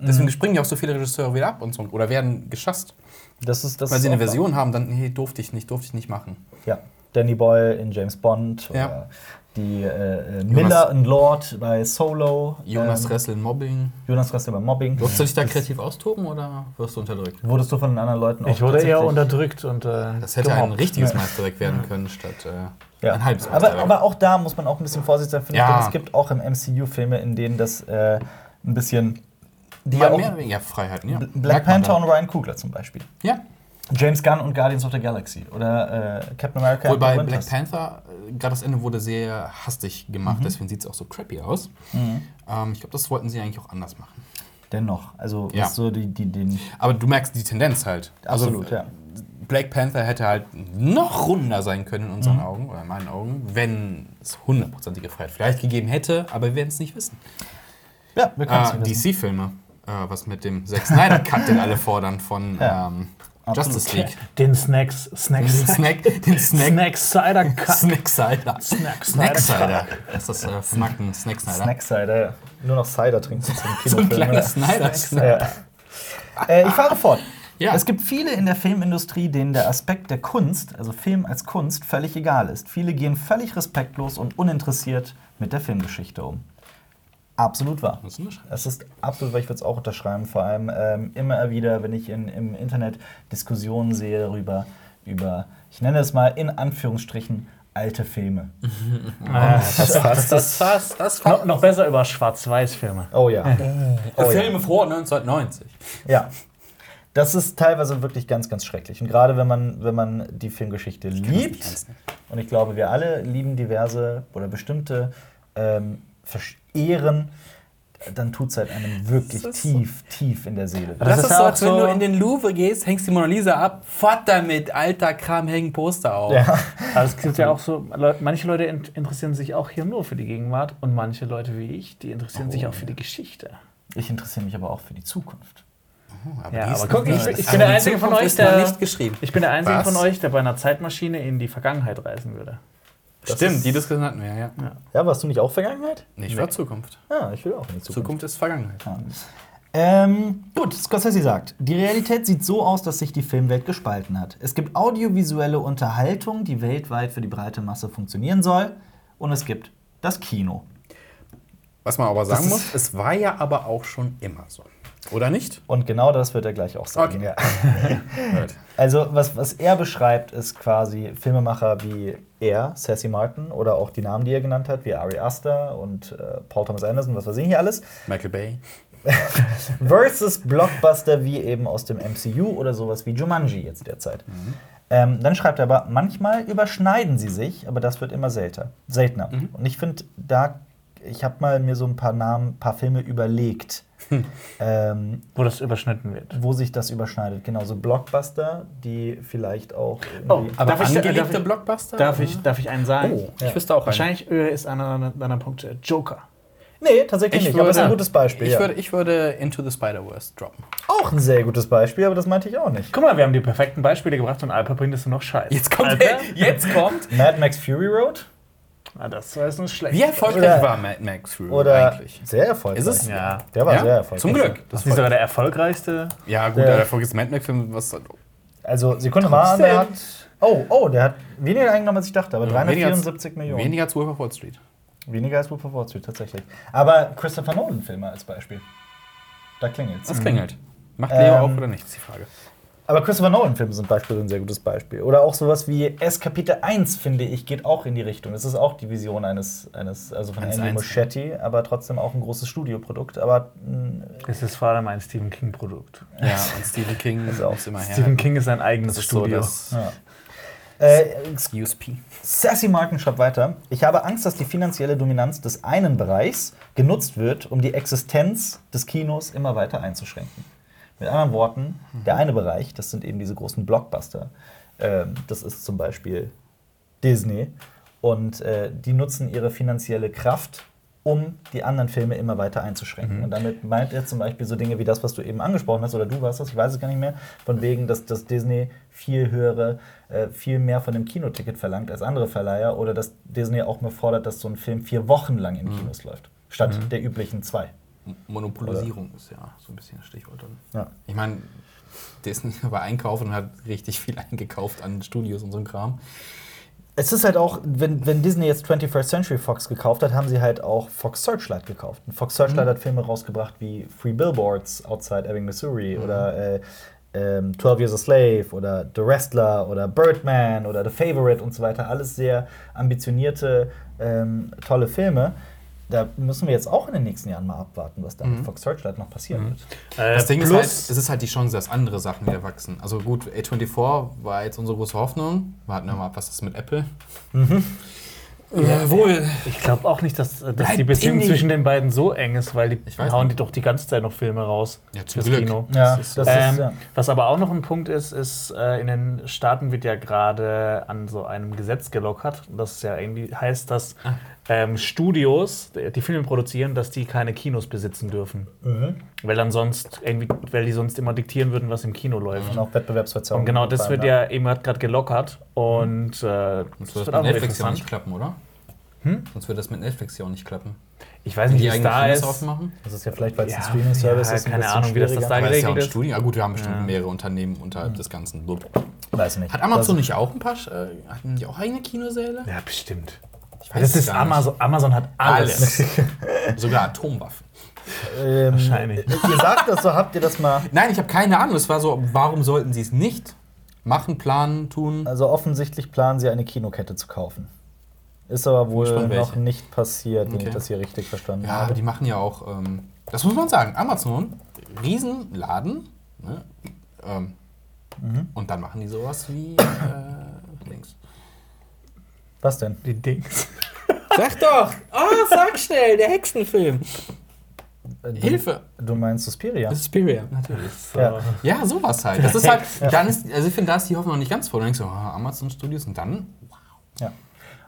Deswegen Mhm. springen ja auch so viele Regisseure wieder ab und so oder werden geschasst. das ist, das Weil sie eine auch wahr. Version haben, dann, nee, durfte ich nicht, durfte ich nicht machen. Ja, Danny Boyle in James Bond Ja. oder die äh, äh, Miller und Lord bei Solo. Jonas ähm, Ressel Mobbing. Jonas Ressler bei Mobbing. Durfst du dich da kreativ austoben oder wirst du unterdrückt? Wurdest du von den anderen Leuten Ich auch wurde eher unterdrückt und äh, Das hätte ein gemobbt. richtiges Meisterwerk werden können, statt äh, Ja. ein halbes aber, aber auch da muss man auch ein bisschen vorsichtig sein, finde ich, Ja. denn es gibt auch im MCU Filme, in denen das äh, ein bisschen. Die ja mehr oder weniger Freiheiten, ja. Black Panther und Ryan Coogler zum Beispiel. Ja. James Gunn und Guardians of the Galaxy. Oder äh, Captain America and bei Black. Panther, äh, gerade das Ende wurde sehr hastig gemacht, Mhm. deswegen sieht es auch so crappy aus. Ähm, ich glaube, das wollten sie eigentlich auch anders machen. Dennoch. Also, Ja. was so die, die, den. Aber du merkst die Tendenz halt. Absolut, also, ja. Black Panther hätte halt noch runder sein können in Mhm. unseren Augen, oder in meinen Augen, wenn es hundertprozentige Freiheit vielleicht gegeben hätte, aber wir werden es nicht wissen. Ja, wir können es Äh, nicht wissen. DC-Filme, äh, was mit dem Zack Snyder-Cut, den alle fordern, von Ja. ähm, Absolut. Justice League. Den Snacks, Den Snacks, Snack, den Snack, Snack Cider Cut. Snack Cider. Snack Snack Cider. Das ist das äh, Snacken Snack Cider. Snack Cider, ja. Nur noch Cider trinken zum So ein Kinofilm. kleiner. Snyder. Ja. Äh, ich fahre fort. Ja. Es gibt viele in der Filmindustrie, denen der Aspekt der Kunst, also Film als Kunst, völlig egal ist. Viele gehen völlig respektlos und uninteressiert mit der Filmgeschichte um. Absolut wahr. Das ist. Es ist absolut, weil ich würde es auch unterschreiben, vor allem ähm, immer wieder, wenn ich in, im Internet Diskussionen sehe darüber, über, ich nenne es mal in Anführungsstrichen, alte Filme. Ah, das, Das, das, das, das noch, noch besser über Schwarz-Weiß-Filme. Oh ja. Oh, ja. Filme vor 1990. Ja. Das ist teilweise wirklich ganz, ganz schrecklich. Und gerade wenn man, wenn man die Filmgeschichte liebt, und ich glaube, wir alle lieben diverse oder bestimmte ähm, verehren, dann tut es halt einem wirklich ist so- tief, tief in der Seele. Das Das, ist ist so, auch als wenn du in den Louvre gehst, hängst die Mona Lisa ab, fort damit, alter Kram, hängen Poster auf. Ja. Aber es gibt ja auch so, manche Leute in- interessieren sich auch hier nur für die Gegenwart und manche Leute wie ich, die interessieren sich auch für die Geschichte. Ich interessiere mich aber auch für die Zukunft. Aber Ja, die ist aber guck, ich- bin der Einzige von Zukunft euch, ist noch der- nicht geschrieben. Ich bin der Einzige Was? von euch, der bei einer Zeitmaschine in die Vergangenheit reisen würde. Stimmt, ist- die Diskussion hatten wir, ja. ja. Ja, warst du nicht auch Vergangenheit? Nee, ich war Zukunft. Ja, ich will auch in die Zukunft. Zukunft ist Vergangenheit. Ja. Ähm, gut, Scorsese sagt, die Realität sieht so aus, dass sich die Filmwelt gespalten hat. Es gibt audiovisuelle Unterhaltung, die weltweit für die breite Masse funktionieren soll. Und es gibt das Kino. Was man aber sagen muss, es war ja aber auch schon immer so. Oder nicht? Und genau das wird er gleich auch sagen. Okay. Ja. Also, was, was er beschreibt, ist quasi Filmemacher wie er, Sassy Martin, oder auch die Namen, die er genannt hat, wie Ari Aster und äh, Paul Thomas Anderson, was weiß ich hier alles, Michael Bay. versus Blockbuster wie eben aus dem MCU oder sowas wie Jumanji jetzt derzeit. Ähm, dann schreibt er aber, manchmal überschneiden sie sich, aber das wird immer selter, seltener. Und ich finde, da ich habe mal mir so ein paar Namen, paar Filme überlegt, ähm, Wo das überschnitten wird. wo sich das überschneidet. Genau, so Blockbuster, die vielleicht auch Oh. Aber Darf ich- angelegte darf ich- Blockbuster? Darf ich, darf ich einen sagen? Oh, Ich wüsste auch einen. Wahrscheinlich äh, ist einer einer deiner Punkte Joker. Nee, tatsächlich nicht, aber es ist ein gutes Beispiel. Ich, ja. würde, ich würde Into the Spider-Verse droppen. auch ein sehr gutes Beispiel, aber das meinte ich auch nicht. Guck mal, wir haben die perfekten Beispiele gebracht und Alper bringt es nur noch Scheiß. Jetzt kommt, Alter, jetzt kommt. Mad Max Fury Road Ah, das war jetzt nicht schlecht. Wie erfolgreich Oder- war Mad Max Fury oder eigentlich? sehr erfolgreich. Ist es? Ja. Der war Ja? sehr erfolgreich. Zum Glück. Das ist sogar der erfolgreichste. Ja, gut, Der- der erfolgreichste Mad Max-Film, was. Also Sekunde mal, der hat. Oh, oh, der hat weniger eingenommen, als ich dachte, aber Ja, weniger als- 374 Millionen. Weniger als Wolf of Wall Street. Weniger als Wolf of Wall Street, tatsächlich. Aber Christopher Nolan-Filme als Beispiel. Da klingelt's. Das klingelt. Macht Leo Ähm, auf oder nicht, ist die Frage. Aber Christopher Nolan-Filme sind beispielsweise ein sehr gutes Beispiel. Oder auch sowas wie S Kapitel 1, finde ich, geht auch in die Richtung. Es ist auch die Vision eines, eines also von Andy. Muschietti, aber trotzdem auch ein großes Studioprodukt. Aber mh, Es ist vor allem ein Stephen King-Produkt. Ja, und Stephen King Ist auch- immer her. Stephen King ist ein eigenes das ist so Studio. das ja. Äh, USP. Sassy Marken schreibt weiter. Ich habe Angst, dass die finanzielle Dominanz des einen Bereichs genutzt wird, um die Existenz des Kinos immer weiter einzuschränken. Mit anderen Worten, der eine Bereich, das sind eben diese großen Blockbuster, ähm, das ist zum Beispiel Disney. Und äh, die nutzen ihre finanzielle Kraft, um die anderen Filme immer weiter einzuschränken. Und damit meint er zum Beispiel so Dinge wie das, was du eben angesprochen hast, oder du warst das, ich weiß es gar nicht mehr, von wegen, dass, dass Disney viel höhere, äh, viel mehr von dem Kinoticket verlangt als andere Verleiher, oder dass Disney auch mehr fordert, dass so ein Film vier Wochen lang in Kinos läuft, statt der üblichen zwei. Monopolisierung ist ja so ein bisschen das Stichwort. Dann. Ja. Ich meine, Disney war einkaufen und hat richtig viel eingekauft an Studios und so Kram. Es ist halt auch, wenn, wenn Disney jetzt 21st Century Fox gekauft hat, haben sie halt auch Fox Searchlight gekauft. Und Fox Searchlight hat Filme rausgebracht wie Free Billboards Outside Ebbing, Missouri oder äh, ähm, 12 Years a Slave oder The Wrestler oder Birdman oder The Favorite und so weiter. Alles sehr ambitionierte, ähm, tolle Filme. Da müssen wir jetzt auch in den nächsten Jahren mal abwarten, was da mit Fox Searchlight noch passieren wird. Äh, Das Ding ist halt, es ist halt die Chance, dass andere Sachen wieder wachsen. Also gut, A24 war jetzt unsere große Hoffnung. Warten wir mal ab, was das mit Apple. Äh, wohl. ich glaube auch nicht, dass, dass Bleib die Beziehung zwischen den beiden so eng ist, weil die hauen nicht. die doch die ganze Zeit noch Filme raus. Ja, zum fürs Glück. Kino. Ja, Das ist das so. ist, Ähm, ja. Was aber auch noch ein Punkt ist, ist, äh, in den Staaten wird ja gerade an so einem Gesetz gelockert. Das ja irgendwie heißt, dass Ah. Ähm, Studios, die Filme produzieren, dass die keine Kinos besitzen dürfen. Mhm. Weil dann sonst irgendwie, weil die sonst immer diktieren würden, was im Kino läuft. Und auch Wettbewerbsverzerrung. Und genau das wird ja eben gerade gelockert. Und äh, Sonst das wird das wird mit auch Netflix ja nicht klappen, oder? Hm? Sonst wird das mit Netflix ja auch nicht klappen. Ich weiß nicht, die wie es da Kinos ist. aufmachen. Das ist ja vielleicht, weil es ein Ja, Streaming-Service ja, ist. ein keine Ahnung, wie das das da Aber es ist ja ein geregelt. Studio. Ah, gut, wir haben bestimmt Ja. mehrere Unternehmen unterhalb des Ganzen. Blub. Weiß nicht. Hat Amazon nicht auch ein paar, äh, hatten die auch eigene Kinosäle? Ja, bestimmt. Ich Das ist. Amazon. Amazon hat alles. Sogar Atomwaffen. Ähm, Wahrscheinlich. Ihr sagt das so, habt ihr das mal. Nein, ich habe keine Ahnung. Es war so, warum sollten sie es nicht machen, planen, tun? Also offensichtlich planen sie eine Kinokette zu kaufen. Ist aber wohl noch nicht passiert, wenn Okay. ich das hier richtig verstanden Ja, aber habe. die machen ja auch, ähm, das muss man sagen, Amazon, Riesenladen, ne? ähm, Mhm. und dann machen die sowas wie äh. Was denn? Die Dings. Sag doch! Oh, sag schnell, der Hexenfilm. Äh, Du, Hilfe! du meinst Suspiria? Suspiria, natürlich. So. Ja. Ja, sowas halt. Das ist halt, dann ist, also ich finde, da ist die Hoffnung noch nicht ganz voll. Dann denkst du, oh, Amazon Studios und dann, Ja.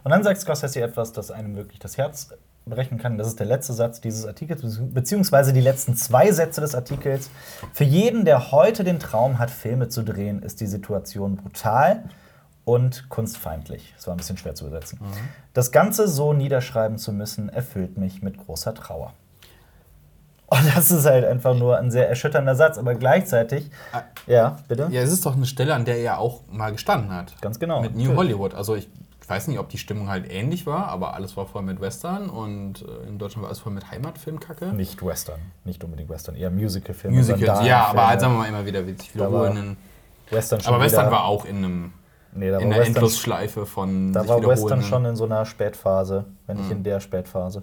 Und dann sagt Scorsese etwas, das einem wirklich das Herz brechen kann. Das ist der letzte Satz dieses Artikels, beziehungsweise die letzten zwei Sätze des Artikels. Für jeden, der heute den Traum hat, Filme zu drehen, ist die Situation brutal und kunstfeindlich. Das war ein bisschen schwer zu übersetzen. Das Ganze so niederschreiben zu müssen, erfüllt mich mit großer Trauer. Und das ist halt einfach nur ein sehr erschütternder Satz, aber gleichzeitig, Ah. ja, bitte? ja, es ist doch eine Stelle, an der er auch mal gestanden hat. Ganz genau. Mit New Hollywood. Also ich weiß nicht, ob die Stimmung halt ähnlich war, aber alles war voll mit Western und äh, in Deutschland war alles voll mit Heimatfilmkacke. Nicht Western, nicht unbunbedingt Western, eher Musicalfilme. Musicals, ja, aber halt sagen wir mal immer wieder sich wiederholenden. Western Aber Western war auch in einem nee, da in war der Western, Endlosschleife von da sich war Western schon in so einer Spätphase, wenn nicht Mhm. in der Spätphase.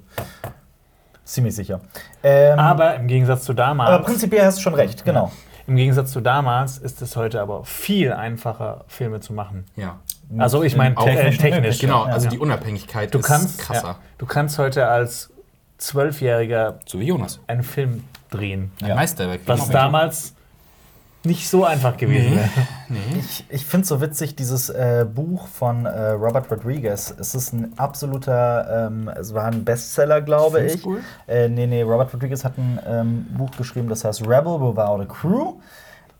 Ziemlich sicher. Ähm, Aber im Gegensatz zu damals. aber prinzipiell hast du schon recht, genau. Im Gegensatz zu damals ist es heute aber viel einfacher, Filme zu machen. Ja, Also ich meine Auch te technisch genau. Ja, Also ja. die Unabhängigkeit Du ist kannst, krasser. ja, du kannst heute als Zwölfjähriger So wie Jonas. einen Film drehen. Ein Ja. Meisterwerk. Was Genau. damals nicht so einfach gewesen wäre. Ich, ich finde es so witzig, dieses äh, Buch von äh, Robert Rodriguez. Es ist ein absoluter, ähm, es war ein Bestseller, glaube ich. Filmschool? Äh, nee, nee, Robert Rodriguez hat ein ähm, Buch geschrieben, das heißt Rebel Without a Crew.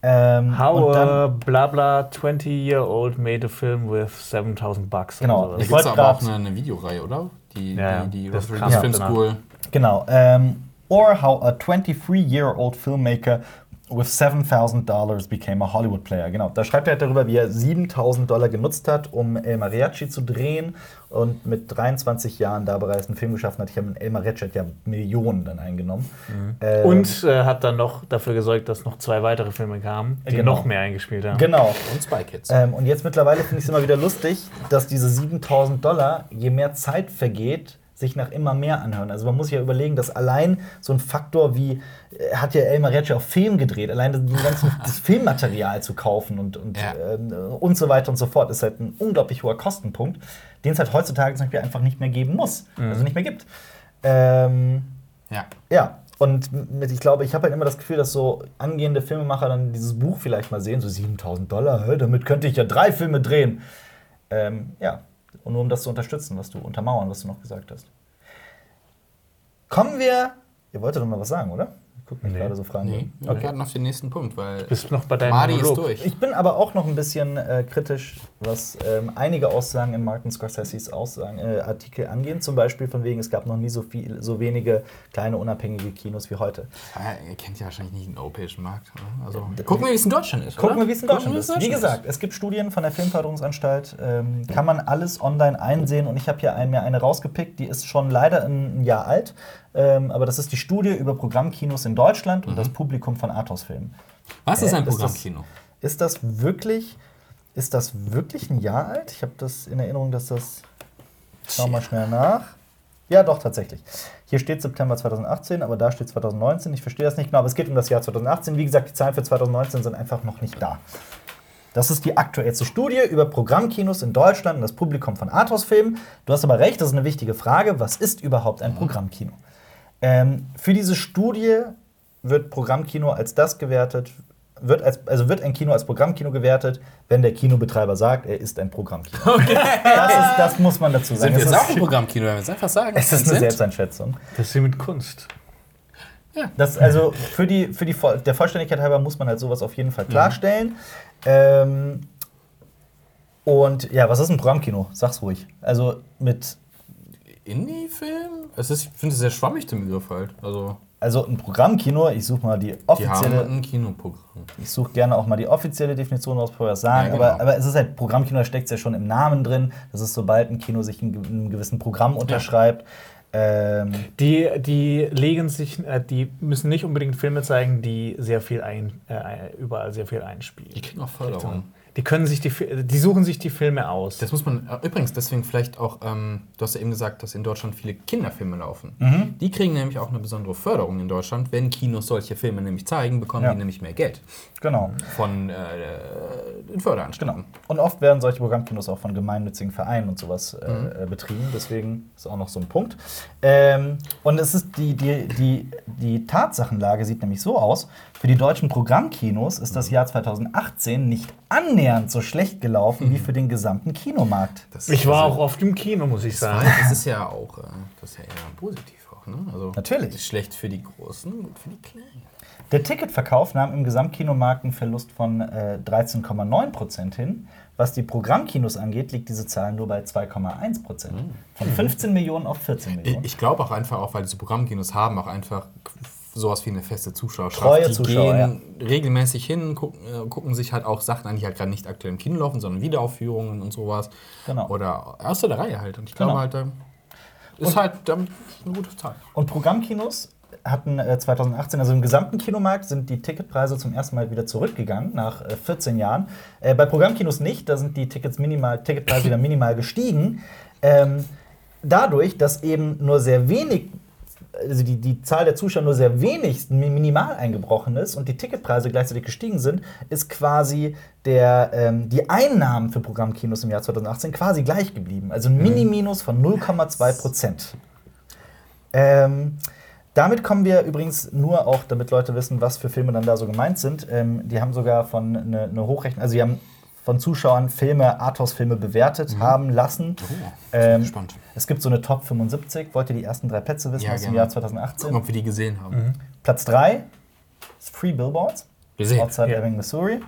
Ähm, How und dann, a bla bla 20-year-old made a film with 7000 bucks. Genau. Oder Da Ich wollte gibt es aber auch eine, eine Videoreihe, oder? Die, Ja, die, die Das Rodriguez Film. School. Genau. Ähm, or how a 23-year-old filmmaker with $7,000 became a Hollywood player. Genau. Da schreibt er halt darüber, wie er 7.000 Dollar genutzt hat, um El Mariachi zu drehen und mit 23 Jahren da bereits einen Film geschaffen hat. Ich habe El Mariachi hat ja Millionen dann eingenommen. Ähm, Und äh, hat dann noch dafür gesorgt, dass noch zwei weitere Filme kamen, die Genau. noch mehr eingespielt haben. Genau. Und Spy Kids. Ähm, und jetzt mittlerweile finde ich es immer wieder lustig, dass diese 7000 Dollar, je mehr Zeit vergeht, sich nach immer mehr anhören. Also man muss sich ja überlegen, dass allein so ein Faktor wie, äh, hat ja El Mariachi auf Film gedreht, allein das, den ganzen, das Filmmaterial zu kaufen und, und, Ja. ähm, und so weiter und so fort, ist halt ein unglaublich hoher Kostenpunkt, den es halt heutzutage zum Beispiel einfach nicht mehr geben muss. Also nicht mehr gibt. Ähm, ja. ja, und mit, ich glaube, ich habe halt immer das Gefühl, dass so angehende Filmemacher dann dieses Buch vielleicht mal sehen, so 7000 Dollar, damit könnte ich ja drei Filme drehen. Ähm, ja, und nur um das zu unterstützen, was du untermauern, was du noch gesagt hast. Kommen wir. Ihr wolltet doch mal was sagen, oder? Ich guck mich Nee. gerade so fragen. Nee, wir Okay. warten auf den nächsten Punkt, weil Bist noch bei deinem Marty ist durch. Ich bin aber auch noch ein bisschen äh, kritisch, was ähm, einige Aussagen in Martin Scorseses Aussagen, äh, Artikel angehen. Zum Beispiel von wegen, es gab noch nie so, viel, so wenige kleine unabhängige Kinos wie heute. Ja, ihr kennt ja wahrscheinlich nicht den europäischen Markt. Oder? Also, gucken wir, wie es in Deutschland ist. Gucken oder? wir, wie es in Deutschland ist. Wie gesagt, es gibt Studien von der Filmförderungsanstalt, ähm, kann man alles online einsehen und ich habe hier ein, mir eine rausgepickt, die ist schon leider ein, ein Jahr alt, ähm, aber das ist die Studie über Programmkinos in Deutschland und das Publikum von Arthouse-Filmen. ist. Was ist Äh, ein ist das- Programmkino? Ist das wirklich, ist das wirklich ein Jahr alt? Ich habe das in Erinnerung, dass das. Schau mal schnell nach. Ja, doch, tatsächlich. Hier steht September 2018, aber da steht 2019. Ich verstehe das nicht genau, aber es geht um das Jahr 2018. Wie gesagt, die Zahlen für 2019 sind einfach noch nicht da. Das ist die aktuellste Studie über Programmkinos in Deutschland und das Publikum von Arthouse-Filmen. Du hast aber recht, das ist eine wichtige Frage. Was ist überhaupt ein Programmkino? Ähm, für diese Studie wird Programmkino als das gewertet, wird als, also wird ein Kino als Programmkino gewertet, wenn der Kinobetreiber sagt, er ist ein Programmkino. Das, ist, das muss man dazu sagen. Sind wir auch ein Programmkino, wenn wir es einfach sagen? es ist eine sind? Selbsteinschätzung. Das ist wie mit Kunst. Das, also für die, für die Voll- der Vollständigkeit halber muss man halt sowas auf jeden Fall klarstellen. Ähm, und ja, was ist ein Programmkino? Sag's ruhig. Also mit, Indie-Film? Es ist, ich finde es sehr schwammig, der Begriff halt. Also, also ein Programmkino, ich suche mal die die haben offizielle. ein Kinoprogramm. Ich suche gerne auch mal die offizielle Definition raus, bevor wir das sagen. Ja, genau. aber, aber es ist halt Programmkino, da steckt es ja schon im Namen drin. Das ist, sobald ein Kino sich in einem gewissen Programm unterschreibt. Ähm, Die, die legen sich, äh, die müssen nicht unbedingt Filme zeigen, die sehr viel ein, äh, überall sehr viel einspielen. Die kriegen auch Förderung. Die können sich die, die suchen sich die Filme aus. Das muss man äh, übrigens deswegen vielleicht auch, ähm, du hast ja eben gesagt, dass in Deutschland viele Kinderfilme laufen. Mhm. Die kriegen nämlich auch eine besondere Förderung in Deutschland. Wenn Kinos solche Filme nämlich zeigen, bekommen Ja. die nämlich mehr Geld genau. von äh, den Förderanstalten. Genau. Und oft werden solche Programmkinos auch von gemeinnützigen Vereinen und sowas äh, äh, betrieben. Deswegen ist auch noch so ein Punkt. Ähm, und es ist die, die, die, die Tatsachenlage sieht nämlich so aus: Für die deutschen Programmkinos ist das Jahr 2018 nicht annähernd so schlecht gelaufen wie für den gesamten Kinomarkt. Das Ich war also, auch oft im Kino, muss ich Das, sagen. das ist ja auch äh, das ist ja eher positiv auch, ne? Also Natürlich. ist schlecht für die Großen, gut für die Kleinen. Der Ticketverkauf nahm im Gesamtkinomarkt einen Verlust von äh, 13,9 Prozent hin. Was die Programmkinos angeht, liegt diese Zahl nur bei 2,1 Prozent. Von 15 Millionen auf 14 Ich, Millionen. ich glaube auch einfach, auch weil diese Programmkinos haben, auch einfach sowas wie eine feste Zuschauerschaft. Treue die Zuschauer, gehen regelmäßig hin, gucken, äh, gucken sich halt auch Sachen an, die halt gerade nicht aktuell im Kino laufen, sondern Wiederaufführungen und sowas. Genau. Oder aus der Reihe halt. Und ich glaube Genau. halt, da ist halt dann eine gute Zahl. Und Programmkinos hatten äh, 2018, also im gesamten Kinomarkt, sind die Ticketpreise zum ersten Mal wieder zurückgegangen nach äh, 14 Jahren. Äh, bei Programmkinos nicht, da sind die Tickets minimal, Ticketpreise wieder minimal gestiegen. Ähm, dadurch, dass eben nur sehr wenig, also die, die Zahl der Zuschauer nur sehr wenig, mi- minimal eingebrochen ist und die Ticketpreise gleichzeitig gestiegen sind, ist quasi der, ähm, die Einnahmen für Programmkinos im Jahr 2018 quasi gleich geblieben. Also ein Mini-Minus von 0,2 Prozent. Ähm, damit kommen wir übrigens nur auch, damit Leute wissen, was für Filme dann da so gemeint sind. Ähm, die haben sogar von eine, eine Hochrechnung, also die haben von Zuschauern Filme, Arthouse-Filme bewertet haben lassen. Oh, Ähm, spannend. Es gibt so eine Top 75. Wollt ihr die ersten drei Plätze wissen Ja, aus dem gerne. Jahr 2018? Gucken, ob wir die gesehen haben. Platz 3 ist Free Billboards, Gesehen. outside Ja. Ebbing, Missouri.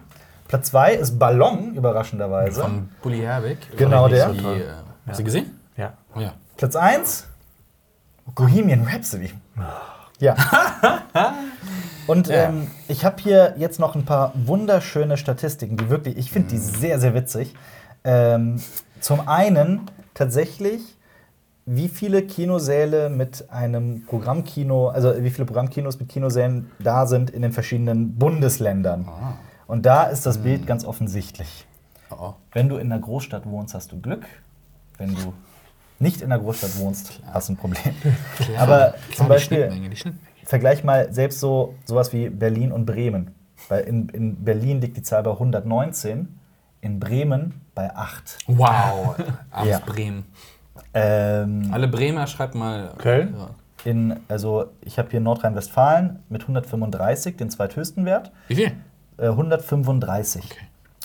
Platz 2 ist Ballon, überraschenderweise. Von Bully Herbig. Genau der. Die, äh, Hast du gesehen? Ja. Oh ja. Platz 1 Bohemian Rhapsody. Ja. Und ähm, ich habe hier jetzt noch ein paar wunderschöne Statistiken, die wirklich, ich finde die sehr, sehr witzig. Ähm, zum einen tatsächlich, wie viele Kinosäle mit einem Programmkino, also wie viele Programmkinos mit Kinosälen da sind in den verschiedenen Bundesländern. Und da ist das Bild ganz offensichtlich. Oh, oh. Wenn du in einer Großstadt wohnst, hast du Glück. Wenn du nicht in einer Großstadt wohnst, hast du ein Problem. Aber zum die Beispiel, Schnittmenge, die Schnittmenge. Vergleich mal selbst so sowas wie Berlin und Bremen. Weil in, in Berlin liegt die Zahl bei 119, in Bremen bei 8. Wow. Aus Ja. Bremen. Ähm, Alle Bremer schreibt mal. Köln? Ja. in, also ich habe hier Nordrhein-Westfalen mit 135, den zweithöchsten Wert. Wie viel? Äh, 135.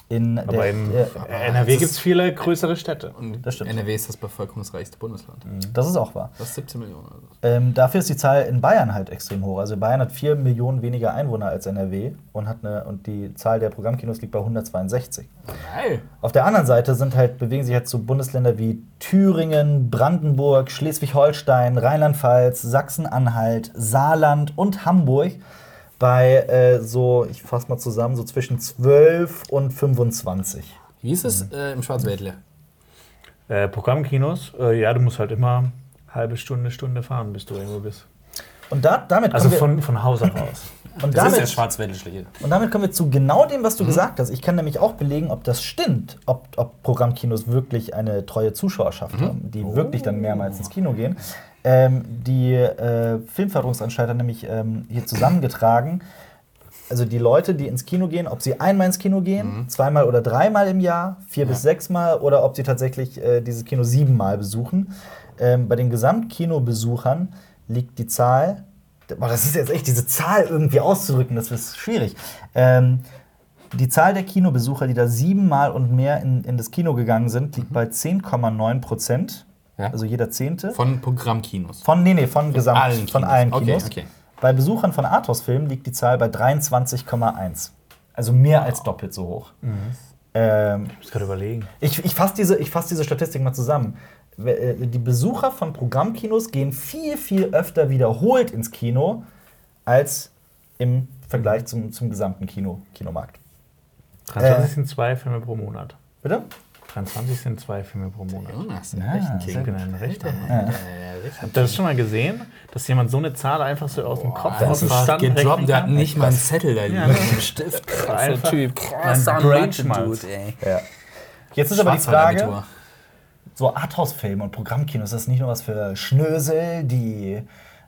In Aber der, in äh, NRW das gibt es viele größere Städte. Und Das stimmt. NRW ist das bevölkerungsreichste Bundesland. das ist auch wahr. Das ist 17 Millionen. Also. Ähm, dafür ist die Zahl in Bayern halt extrem hoch. Also Bayern hat 4 Millionen weniger Einwohner als NRW und, hat eine, und die Zahl der Programmkinos liegt bei 162. Geil. Auf der anderen Seite sind halt, bewegen sich halt so Bundesländer wie Thüringen, Brandenburg, Schleswig-Holstein, Rheinland-Pfalz, Sachsen-Anhalt, Saarland und Hamburg bei äh, so, ich fasse mal zusammen, so zwischen 12 und 25. Wie ist es äh, im Schwarzwäldle? Äh, Programmkinos, äh, ja, du musst halt immer halbe Stunde, Stunde fahren, bis du irgendwo bist. Und da, damit Also von, von Haus aus und Das damit, ist der Schwarzwäldle. Und damit kommen wir zu genau dem, was du gesagt hast. Ich kann nämlich auch belegen, ob das stimmt, ob, ob Programmkinos wirklich eine treue Zuschauerschaft haben, die wirklich dann mehrmals ins Kino gehen. Ähm, die äh, Filmförderungsanstalt hat nämlich ähm, hier zusammengetragen, also die Leute, die ins Kino gehen, ob sie einmal ins Kino gehen, zweimal oder dreimal im Jahr, vier bis sechsmal oder ob sie tatsächlich äh, dieses Kino siebenmal besuchen. Ähm, bei den Gesamtkinobesuchern liegt die Zahl, boah, das ist jetzt echt, diese Zahl irgendwie auszudrücken, das ist schwierig. Ähm, die Zahl der Kinobesucher, die da siebenmal und mehr in, in das Kino gegangen sind, liegt bei 10,9 Prozent. Ja. Also jeder Zehnte. Von Programmkinos. Von, nee, nee, von, Gesamt, allen von Kinos. allen Okay, Kinos. okay. Bei Besuchern von Arthouse-Filmen liegt die Zahl bei 23,1. Also mehr als doppelt so hoch. Ähm, Ich muss gerade überlegen. ich ich fasse diese, ich fass diese Statistik mal zusammen. Äh, Die Besucher von Programmkinos gehen viel, viel öfter wiederholt ins Kino als im Vergleich zum, zum gesamten Kino, Kinomarkt. 23 Äh. sind zwei Filme pro Monat. Bitte? 23 sind zwei Filme pro Monat. Jonas, Ja, Ich bin ein Rechter. Ja. Habt ihr das schon mal gesehen, dass jemand so eine Zahl einfach so aus dem Kopf, Boah, aus dem das Stand gedroppt, der hat nicht mal einen Zettel da liegen. Ja. Ein Stift. Krasser Typ. Krasser Schmalz. ey. Ja. Jetzt ist aber die Frage, so Arthouse-Filme und Programmkinos, das ist nicht nur was für Schnösel, die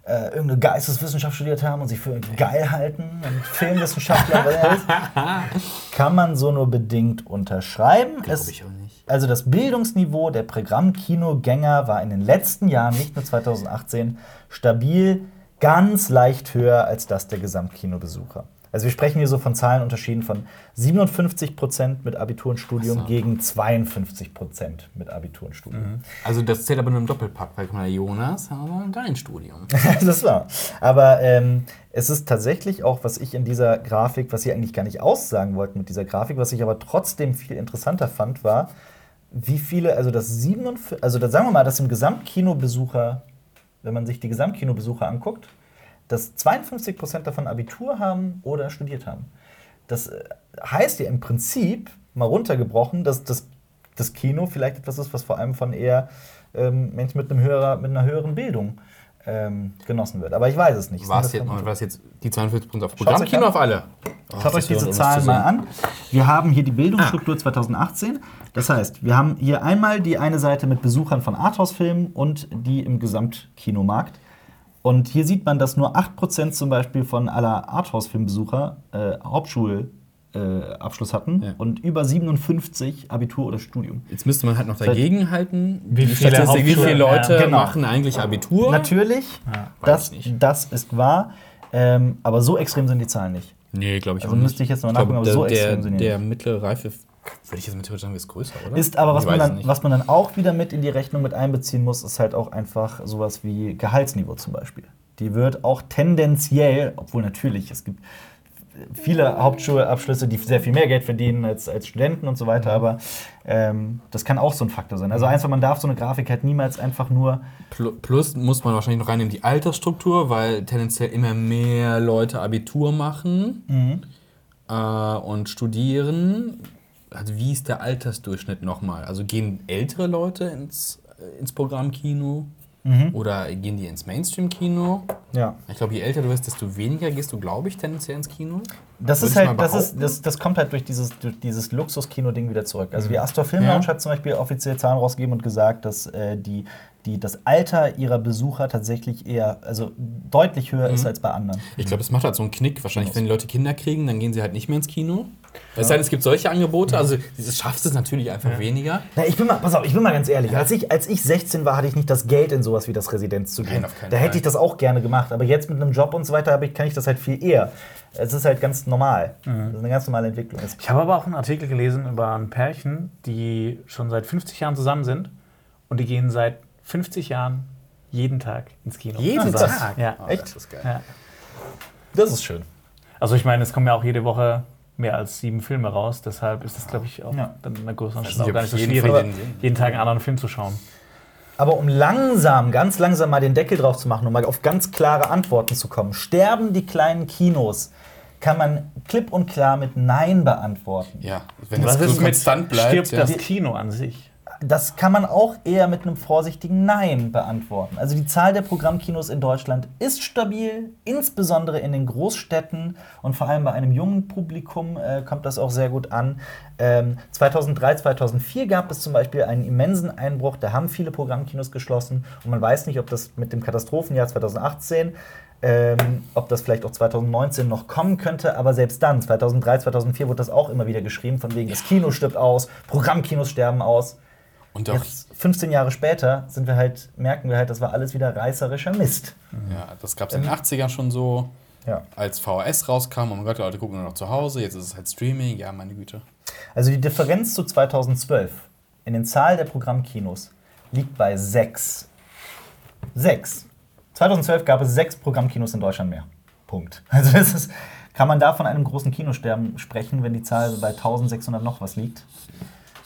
äh, irgendeine Geisteswissenschaft studiert haben und sich für geil halten und Filmwissenschaftler, er kann man so nur bedingt unterschreiben. Glaub Es- ich auch nicht. Also das Bildungsniveau der Programmkinogänger war in den letzten Jahren, nicht nur 2018, stabil ganz leicht höher als das der Gesamtkinobesucher. Also wir sprechen hier so von Zahlenunterschieden von 57 Prozent mit Abitur und Studium so. gegen 52 Prozent mit Abitur und Studium. Also das zählt aber nur im Doppelpack, weil mal, Jonas hat aber kein Studium. das war. Aber ähm, es ist tatsächlich auch, was ich in dieser Grafik, was Sie eigentlich gar nicht aussagen wollten mit dieser Grafik, was ich aber trotzdem viel interessanter fand, war, wie viele, also das 47, also das, sagen wir mal, dass im Gesamtkinobesucher, wenn man sich die Gesamtkinobesucher anguckt, dass 52 Prozent davon Abitur haben oder studiert haben. Das äh, heißt ja im Prinzip, mal runtergebrochen, dass das, das Kino vielleicht etwas ist, was vor allem von eher ähm, Menschen mit, einem höherer, mit einer höheren Bildung ähm, genossen wird. Aber ich weiß es nicht. War es jetzt, war es jetzt die 42 Prozent auf Schaut's Programm, euch Kino an. auf alle? Schaut euch diese Zahlen mal an. Wir haben hier die Bildungsstruktur 2018. Das heißt, wir haben hier einmal die eine Seite mit Besuchern von Arthouse-Filmen und die im Gesamtkinomarkt. Und hier sieht man, dass nur 8% zum Beispiel von aller Arthouse-Filmbesucher äh, Hauptschulabschluss Abschluss hatten Ja. und über 57 Abitur oder Studium. Jetzt müsste man halt noch dagegen halten, Wie viele Statistik, wie viele Leute ja, genau. machen eigentlich Abitur. Natürlich, Weiß das, nicht. das ist wahr, ähm, aber so extrem sind die Zahlen nicht. Nee, glaube ich Also auch müsste ich jetzt noch nachgucken, aber der, so der, extrem sind die Der nicht. mittlere Reife, würde ich jetzt mit sagen, ist größer, oder? Ist aber, was man, dann, nicht. was man dann auch wieder mit in die Rechnung mit einbeziehen muss, ist halt auch einfach sowas wie Gehaltsniveau zum Beispiel. Die wird auch tendenziell, obwohl natürlich, es gibt viele Hauptschulabschlüsse, die sehr viel mehr Geld verdienen als, als Studenten und so weiter, aber ähm, das kann auch so ein Faktor sein. Also einfach, man darf so eine Grafik halt niemals einfach nur Pl- Plus muss man wahrscheinlich noch reinnehmen die Altersstruktur, weil tendenziell immer mehr Leute Abitur machen Mhm. äh, und studieren. Also wie ist der Altersdurchschnitt nochmal? Also gehen ältere Leute ins, äh, ins Programmkino Mhm. oder gehen die ins Mainstream-Kino? ja. Ich glaube, je älter du wirst, desto weniger gehst du, glaube ich, tendenziell ins Kino. Das Würde ist halt, das, ist, das, das kommt halt durch dieses, durch dieses Luxuskino-Ding wieder zurück. Also die Astor Film Ja. Lounge hat zum Beispiel offiziell Zahlen rausgegeben und gesagt, dass äh, die, die, das Alter ihrer Besucher tatsächlich eher, also deutlich höher Mhm. ist als bei anderen. Ich glaube, es macht halt so einen Knick. Wahrscheinlich, wenn die Leute Kinder kriegen, dann gehen sie halt nicht mehr ins Kino. Es sei denn, es gibt solche Angebote. Also, es schafft es natürlich einfach weniger. Na, ich bin mal, pass auf, ich bin mal ganz ehrlich. Als ich, als ich 16 war, hatte ich nicht das Geld, in sowas wie das Residenz zu gehen. Nein, da hätte Fall. ich das auch gerne gemacht. Aber jetzt mit einem Job und so weiter ich, kann ich das halt viel eher. Es ist halt ganz normal. Das ist eine ganz normale Entwicklung. Ich habe aber auch einen Artikel gelesen über ein Pärchen, die schon seit 50 Jahren zusammen sind und die gehen seit 50 Jahren jeden Tag ins Kino. Jeden Tag. Ja. Ah, Echt? Das ist geil. ja. Das ist schön. Also ich meine, es kommen ja auch jede Woche mehr als sieben Filme raus, deshalb ist es, glaube ich, auch Ja. dann in einer größeren Stadt gar nicht so jeden schwierig, sehen. jeden Tag einen anderen Film zu schauen. Aber um langsam, ganz langsam mal den Deckel drauf zu machen, um mal auf ganz klare Antworten zu kommen. Sterben die kleinen Kinos? Kann man klipp und klar mit Nein beantworten. Ja, wenn mit konstant bleibt. stirbt ja. das Kino an sich? Das kann man auch eher mit einem vorsichtigen Nein beantworten. Also die Zahl der Programmkinos in Deutschland ist stabil, insbesondere in den Großstädten und vor allem bei einem jungen Publikum äh, kommt das auch sehr gut an. Ähm, 2003, 2004 gab es zum Beispiel einen immensen Einbruch, da haben viele Programmkinos geschlossen und man weiß nicht, ob das mit dem Katastrophenjahr 2018 ähm, ob das vielleicht auch 2019 noch kommen könnte, aber selbst dann, 2003, 2004 wurde das auch immer wieder geschrieben, von wegen, das Kino stirbt aus, Programmkinos sterben aus. Und auch, Jetzt, 15 Jahre später, sind wir halt, merken wir halt, das war alles wieder reißerischer Mist. ja, das gab es in den 80ern schon so, Ja. als VHS rauskam. Oh mein Gott, die Leute gucken nur noch zu Hause. Jetzt ist es halt Streaming. Ja, meine Güte. Also die Differenz zu 2012 in den Zahl der Programmkinos liegt bei 6. 6. 2012 gab es sechs Programmkinos in Deutschland mehr. Punkt. Also das ist, kann man da von einem großen Kinosterben sprechen, wenn die Zahl bei 1600 noch was liegt?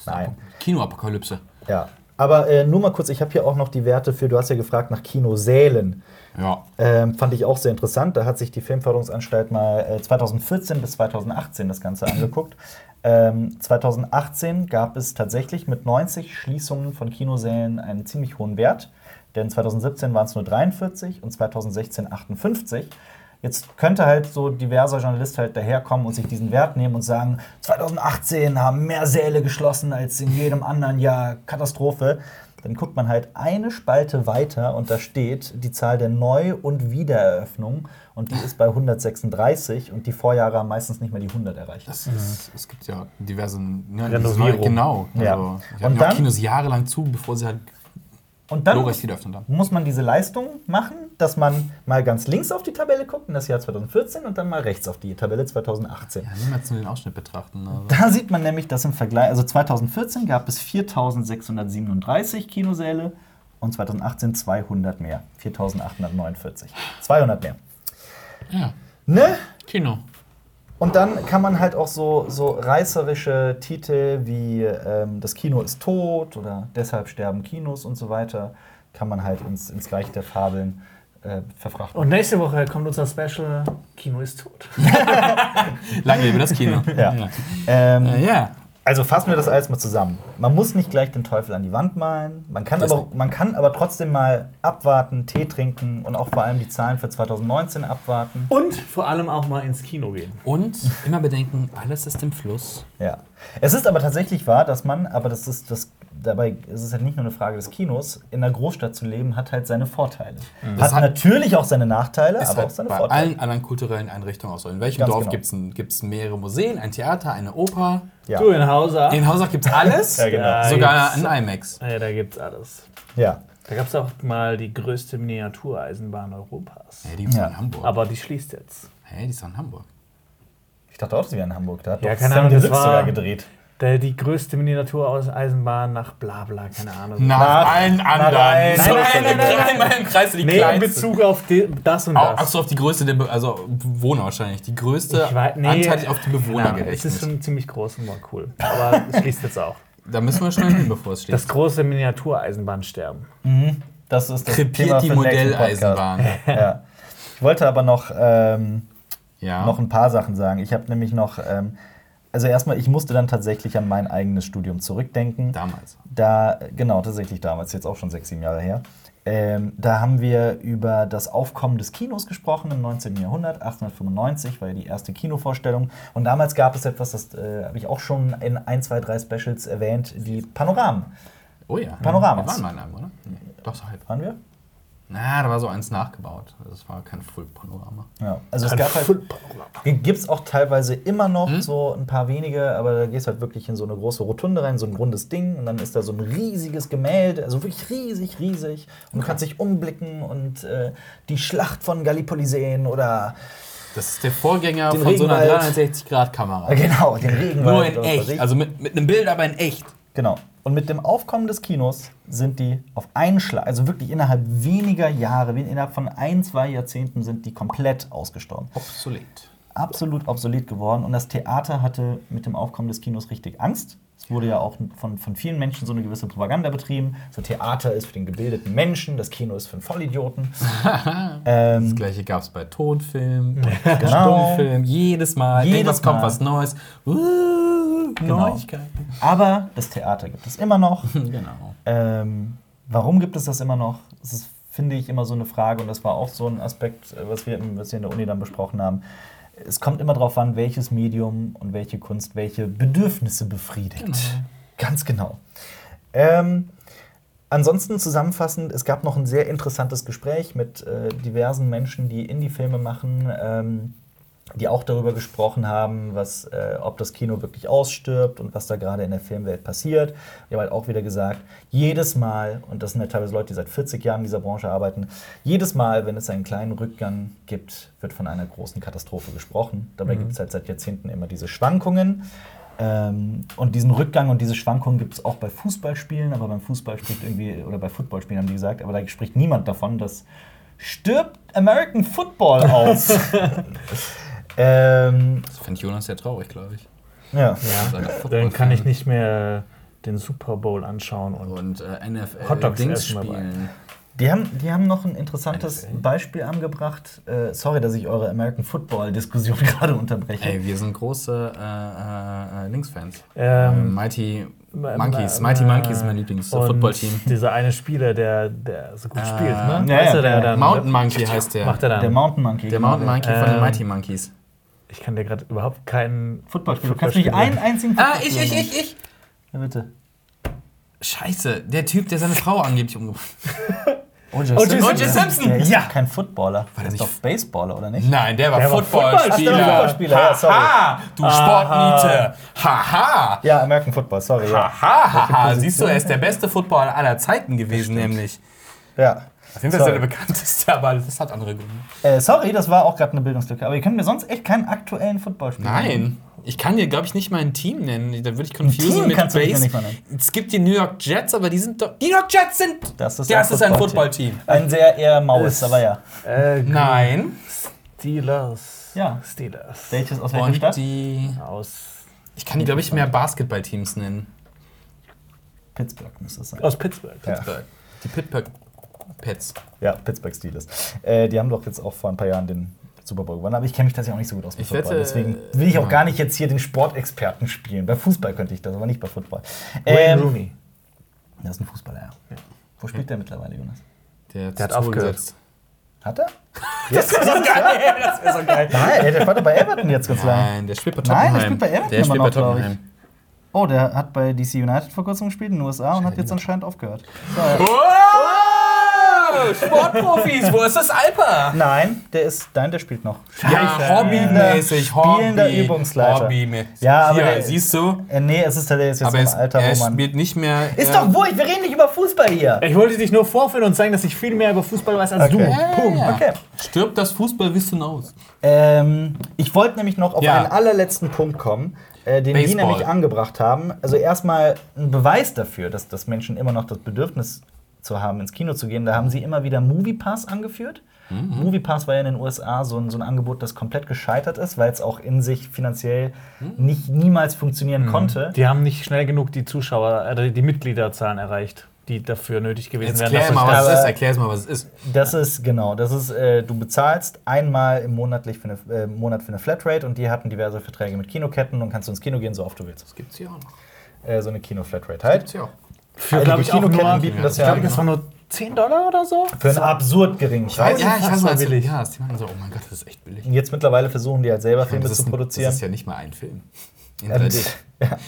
Nein. Kinoapokalypse. Ja. Aber äh, nur mal kurz, ich habe hier auch noch die Werte für, du hast ja gefragt nach Kinosälen. Ja. Ähm, fand ich auch sehr interessant. Da hat sich die Filmförderungsanstalt mal äh, 2014 bis 2018 das Ganze angeguckt. Ähm, 2018 gab es tatsächlich mit 90 Schließungen von Kinosälen einen ziemlich hohen Wert. Denn 2017 waren es nur 43 und 2016 58. Jetzt könnte halt so diverser Journalist halt daherkommen und sich diesen Wert nehmen und sagen, 2018 haben mehr Säle geschlossen als in jedem anderen Jahr. Katastrophe. Dann guckt man halt eine Spalte weiter und da steht die Zahl der Neu- und Wiedereröffnungen und die ist bei 136 und die Vorjahre haben meistens nicht mehr die 100 erreicht. Es, ist, es gibt ja diverse ne, Renovierung. Genau. Ja. Also, ja auch dann- Kinos jahrelang zu, bevor sie halt Und dann muss, dann. muss man diese Leistung machen, dass man mal ganz links auf die Tabelle guckt, in das Jahr 2014 und dann mal rechts auf die Tabelle 2018. Ja, niemals nur den Ausschnitt betrachten. Also. Da sieht man nämlich, dass im Vergleich, also 2014 gab es 4637 Kinosäle und 2018 200 mehr. 4849. 200 mehr. Ja, Ne? Kino. Und dann kann man halt auch so, so reißerische Titel wie ähm, Das Kino ist tot oder Deshalb sterben Kinos und so weiter, kann man halt ins, ins Reich der Fabeln äh, verfrachten. Und nächste Woche kommt unser Special Kino ist tot. Lange lebe das Kino. Ja. Ähm, Äh, ja. Also fassen wir das alles mal zusammen. Man muss nicht gleich den Teufel an die Wand malen. Man kann, Das aber, man kann aber trotzdem mal abwarten, Tee trinken und auch vor allem die Zahlen für 2019 abwarten. Und vor allem auch mal ins Kino gehen. Und immer bedenken, alles ist im Fluss. Ja. Es ist aber tatsächlich wahr, dass man, aber das ist, das dabei ist es halt nicht nur eine Frage des Kinos. In einer Großstadt zu leben hat halt seine Vorteile. Das Hat, hat- natürlich auch seine Nachteile, aber halt auch seine bei Vorteile. allen anderen kulturellen Einrichtungen auch so. In welchem Ganz Dorf genau. gibt es mehrere Museen, ein Theater, eine Oper? Ja. Du in Hauser. In Hausach gibt es alles, Ja, genau. Ja, sogar ein IMAX. Ja, da gibt's alles. ja. Da gab es auch mal die größte Miniatureisenbahn Europas. Hey, die ist Ja. in Hamburg. Aber die schließt jetzt. hey, die ist in Hamburg. Ich dachte auch, sie wäre in Hamburg. Da hat Ja, doch keine Sam Ahnung, das war- sogar gedreht. Der, die größte Miniatureisenbahn nach Blabla, keine Ahnung. Nach, Nach- allen anderen. nein, nein, nein, nein, nein. Im Kreis die nee, in. Bezug auf die, das und das. Achso, auf die größte, der Be also Bewohner wahrscheinlich. Die größte Ich weiß- nee, anteilig auf die Bewohner keine Ahnung, Es ist gerechnet. schon ziemlich groß und war cool. Aber es schließt jetzt auch. Da müssen wir schnell hin, bevor es steht. Das große Miniatureisenbahnsterben. Das ist das Krepiert die nächsten Podcast. Modelleisenbahn. Ja. Ich wollte aber noch, ähm, Ja. noch ein paar Sachen sagen. Ich habe nämlich noch, ähm, also erstmal, ich musste dann tatsächlich an mein eigenes Studium zurückdenken. Damals. Da, genau, tatsächlich damals, jetzt auch schon sechs, sieben Jahre her. Ähm, da haben wir über das Aufkommen des Kinos gesprochen im 19. Jahrhundert, 1895 war ja die erste Kinovorstellung. Und damals gab es etwas, das äh, habe ich auch schon in ein, zwei, drei Specials erwähnt, die Panoramen. Oh ja. Panoramas. Wir waren mal einem, oder? Nee. Doch, so halb. Waren wir? Na, da war so eins nachgebaut. Das war kein Full-Panorama. Ja. Also es gab halt, gibt es auch teilweise immer noch so ein paar wenige, aber da gehst du halt wirklich in so eine große Rotunde rein, so ein rundes Ding und dann ist da so ein riesiges Gemälde, also wirklich riesig, riesig. Und du kannst dich umblicken und äh, die Schlacht von Gallipoli sehen oder Das ist der Vorgänger Den von so einer Regenwald. 360-Grad-Kamera. äh, genau, den Regenwald. Nur in echt. Also mit, mit einem Bild, aber in echt. Genau. Und mit dem Aufkommen des Kinos sind die auf einen Schlag, also wirklich innerhalb weniger Jahre, innerhalb von ein, zwei Jahrzehnten sind die komplett ausgestorben. Obsolet. absolut obsolet geworden. Und das Theater hatte mit dem Aufkommen des Kinos richtig Angst. Es wurde ja auch von, von vielen Menschen so eine gewisse Propaganda betrieben. So Theater ist für den gebildeten Menschen, das Kino ist für den Vollidioten. Das ähm, gleiche gab es bei Tonfilm, Genau. Stummfilm, jedes Mal. Jedes Irgendwas kommt was Neues. Uh, Genau. Neuigkeiten. aber das Theater gibt es immer noch. Genau. Ähm, warum gibt es das immer noch? Das ist, finde ich, immer so eine Frage. Und das war auch so ein Aspekt, äh, was wir, was wir in der Uni dann besprochen haben. Es kommt immer darauf an, welches Medium und welche Kunst welche Bedürfnisse befriedigt. Genau. Ganz genau. Ähm, ansonsten zusammenfassend, es gab noch ein sehr interessantes Gespräch mit äh, diversen Menschen, die Indie-Filme machen, ähm, die auch darüber gesprochen haben, was, äh, ob das Kino wirklich ausstirbt und was da gerade in der Filmwelt passiert. Die haben halt auch wieder gesagt, jedes Mal, und das sind ja teilweise Leute, die seit 40 Jahren in dieser Branche arbeiten, jedes Mal, wenn es einen kleinen Rückgang gibt, wird von einer großen Katastrophe gesprochen. Dabei gibt es halt seit Jahrzehnten immer diese Schwankungen. Ähm, und diesen Rückgang und diese Schwankungen gibt es auch bei Fußballspielen, aber beim Fußball spricht irgendwie, oder bei Footballspielen haben die gesagt, aber da spricht niemand davon, dass stirbt American Football aus. ähm, Das fand Jonas sehr traurig, glaube ich. ja. Seiner Dann kann ich nicht mehr den Super Bowl anschauen und Und äh, NFL Hotdogs Dings spielen. Die haben, die haben noch ein interessantes NFL. Beispiel angebracht. Äh, sorry, dass ich eure American Football-Diskussion gerade unterbreche. Ey, wir sind große äh, äh, äh, Links-Fans. Ähm, Ähm, Mighty Monkeys. äh, Mighty äh, Monkeys ist mein Lieblings-Football-Team. Dieser eine Spieler, der, der so gut Äh, spielt, ne? ja, Weißt ja, du, der ja. dann, Mountain Monkey heißt der. Macht er dann. Der Mountain Monkey. der genau, Mountain Monkey von den Ähm, Mighty Monkeys. Ich kann dir gerade überhaupt keinen Footballspieler. Du kannst nicht einen einzigen Ah, ich, ich, ich, ich. Ja, bitte. Scheiße, der Typ, der seine Frau angeblich umgebracht hat. O.J. Simpson. Der ist Ja. kein Footballer. Der der ist nicht- doch Baseballer, oder nicht? Nein, der war Der war Footballspieler. War Footballspieler, ja, sorry. Haha, du Sportniete. Haha. Ja, American Football, sorry. Ja. Haha, Position? siehst du, er ist der beste Footballer aller Zeiten gewesen, nämlich. ja. Auf jeden Fall ist Sorry. er der bekannteste, aber das hat andere Gründe. Äh, sorry, das war auch gerade eine Bildungslücke. Aber ihr könnt mir sonst echt keinen aktuellen Footballspieler Nein. Ich kann dir, glaube ich, nicht mal ein Team nennen. Da würde ich confusen mit kannst du mich Base. nicht mal nennen. Es gibt die New York Jets, aber die sind doch. Die New York Jets sind. Das ist das ein ist ein Footballteam. Footballteam. Ein sehr eher maues, aber ja. Äh, Nein. Steelers. Ja. Steelers. Welches aus welcher Und Stadt? die. Aus, Ich kann die, glaube ich, mehr Basketballteams nennen. Pittsburgh muss das sein. aus Pittsburgh. Ja. Pittsburgh. Die Pittsburgh Pets. Ja, Pittsburgh Steelers. Äh, die haben doch jetzt auch vor ein paar Jahren den Super Bowl gewonnen, aber ich kenne mich tatsächlich auch nicht so gut aus mit Ich Football. wette, Deswegen will ich auch ja. gar nicht jetzt hier den Sportexperten spielen. Bei Fußball könnte ich das, aber nicht bei Football. Wayne Ähm, Rooney. Der ist ein Fußballer, ja. Wo spielt der mittlerweile, Jonas? Der, Der hat aufgehört. gesetzt. Hat er? Das wäre so geil. Das wäre so geil. Nein, der war doch bei Everton jetzt ganz lange. Nein, der spielt bei Nein, Tottenham. der spielt bei Everton Der immer spielt noch, bei. Tottenham. Oh, der hat bei DC United vor kurzem gespielt in den USA und hat jetzt anscheinend aufgehört. Oh, Sportprofis, wo ist das Alper? Nein, der ist, nein, der spielt noch. Ja, hobbymäßig, Hobby. Spielender Übungsleiter. Hobbymäßig. Ja, aber Hier, der- siehst du? Äh, nee, es ist tatsächlich jetzt Aber im es, Alter, er wo man. spielt nicht mehr. Ist doch wurscht, wir reden nicht über Fußball hier. Ich wollte dich nur vorführen und zeigen, dass ich viel mehr über Fußball weiß als Okay. du. Punkt. Okay. Stirbt das Fußballwissen aus? Ähm, ich wollte nämlich noch auf Ja. einen allerletzten Punkt kommen, äh, den die Baseball. nämlich angebracht haben. Also erstmal ein Beweis dafür, dass, dass Menschen immer noch das Bedürfnis zu haben, ins Kino zu gehen. Da haben sie immer wieder Moviepass angeführt. Mhm. Moviepass war ja in den USA so ein, so ein Angebot, das komplett gescheitert ist, weil es auch in sich finanziell Mhm. nicht niemals funktionieren konnte. Die haben nicht schnell genug die Zuschauer, äh, die Mitgliederzahlen erreicht, die dafür nötig gewesen Jetzt wären. klär dass mal, das- was es ist. Erklär mal, was es ist. Das ist genau, das ist, äh, du bezahlst einmal im monatlich für eine, äh, Monat für eine Flatrate und die hatten diverse Verträge mit Kinoketten und kannst du ins Kino gehen, so oft du willst. Das gibt's hier auch noch. Äh, so eine Kino-Flatrate halt. Gibt's hier auch. Für, Einige glaube ich, auch Kinoketten nur, bieten ich das ja glaube, an. das war nur 10 Dollar oder so. Für einen absurd geringen Preis. Ja, ich weiß mal, billig. ja, die meinten so, oh mein Gott, das ist echt billig. Und jetzt mittlerweile versuchen die halt selber Filme das, zu ein- produzieren. das ist ja nicht mal ein Film. In 3D. ja.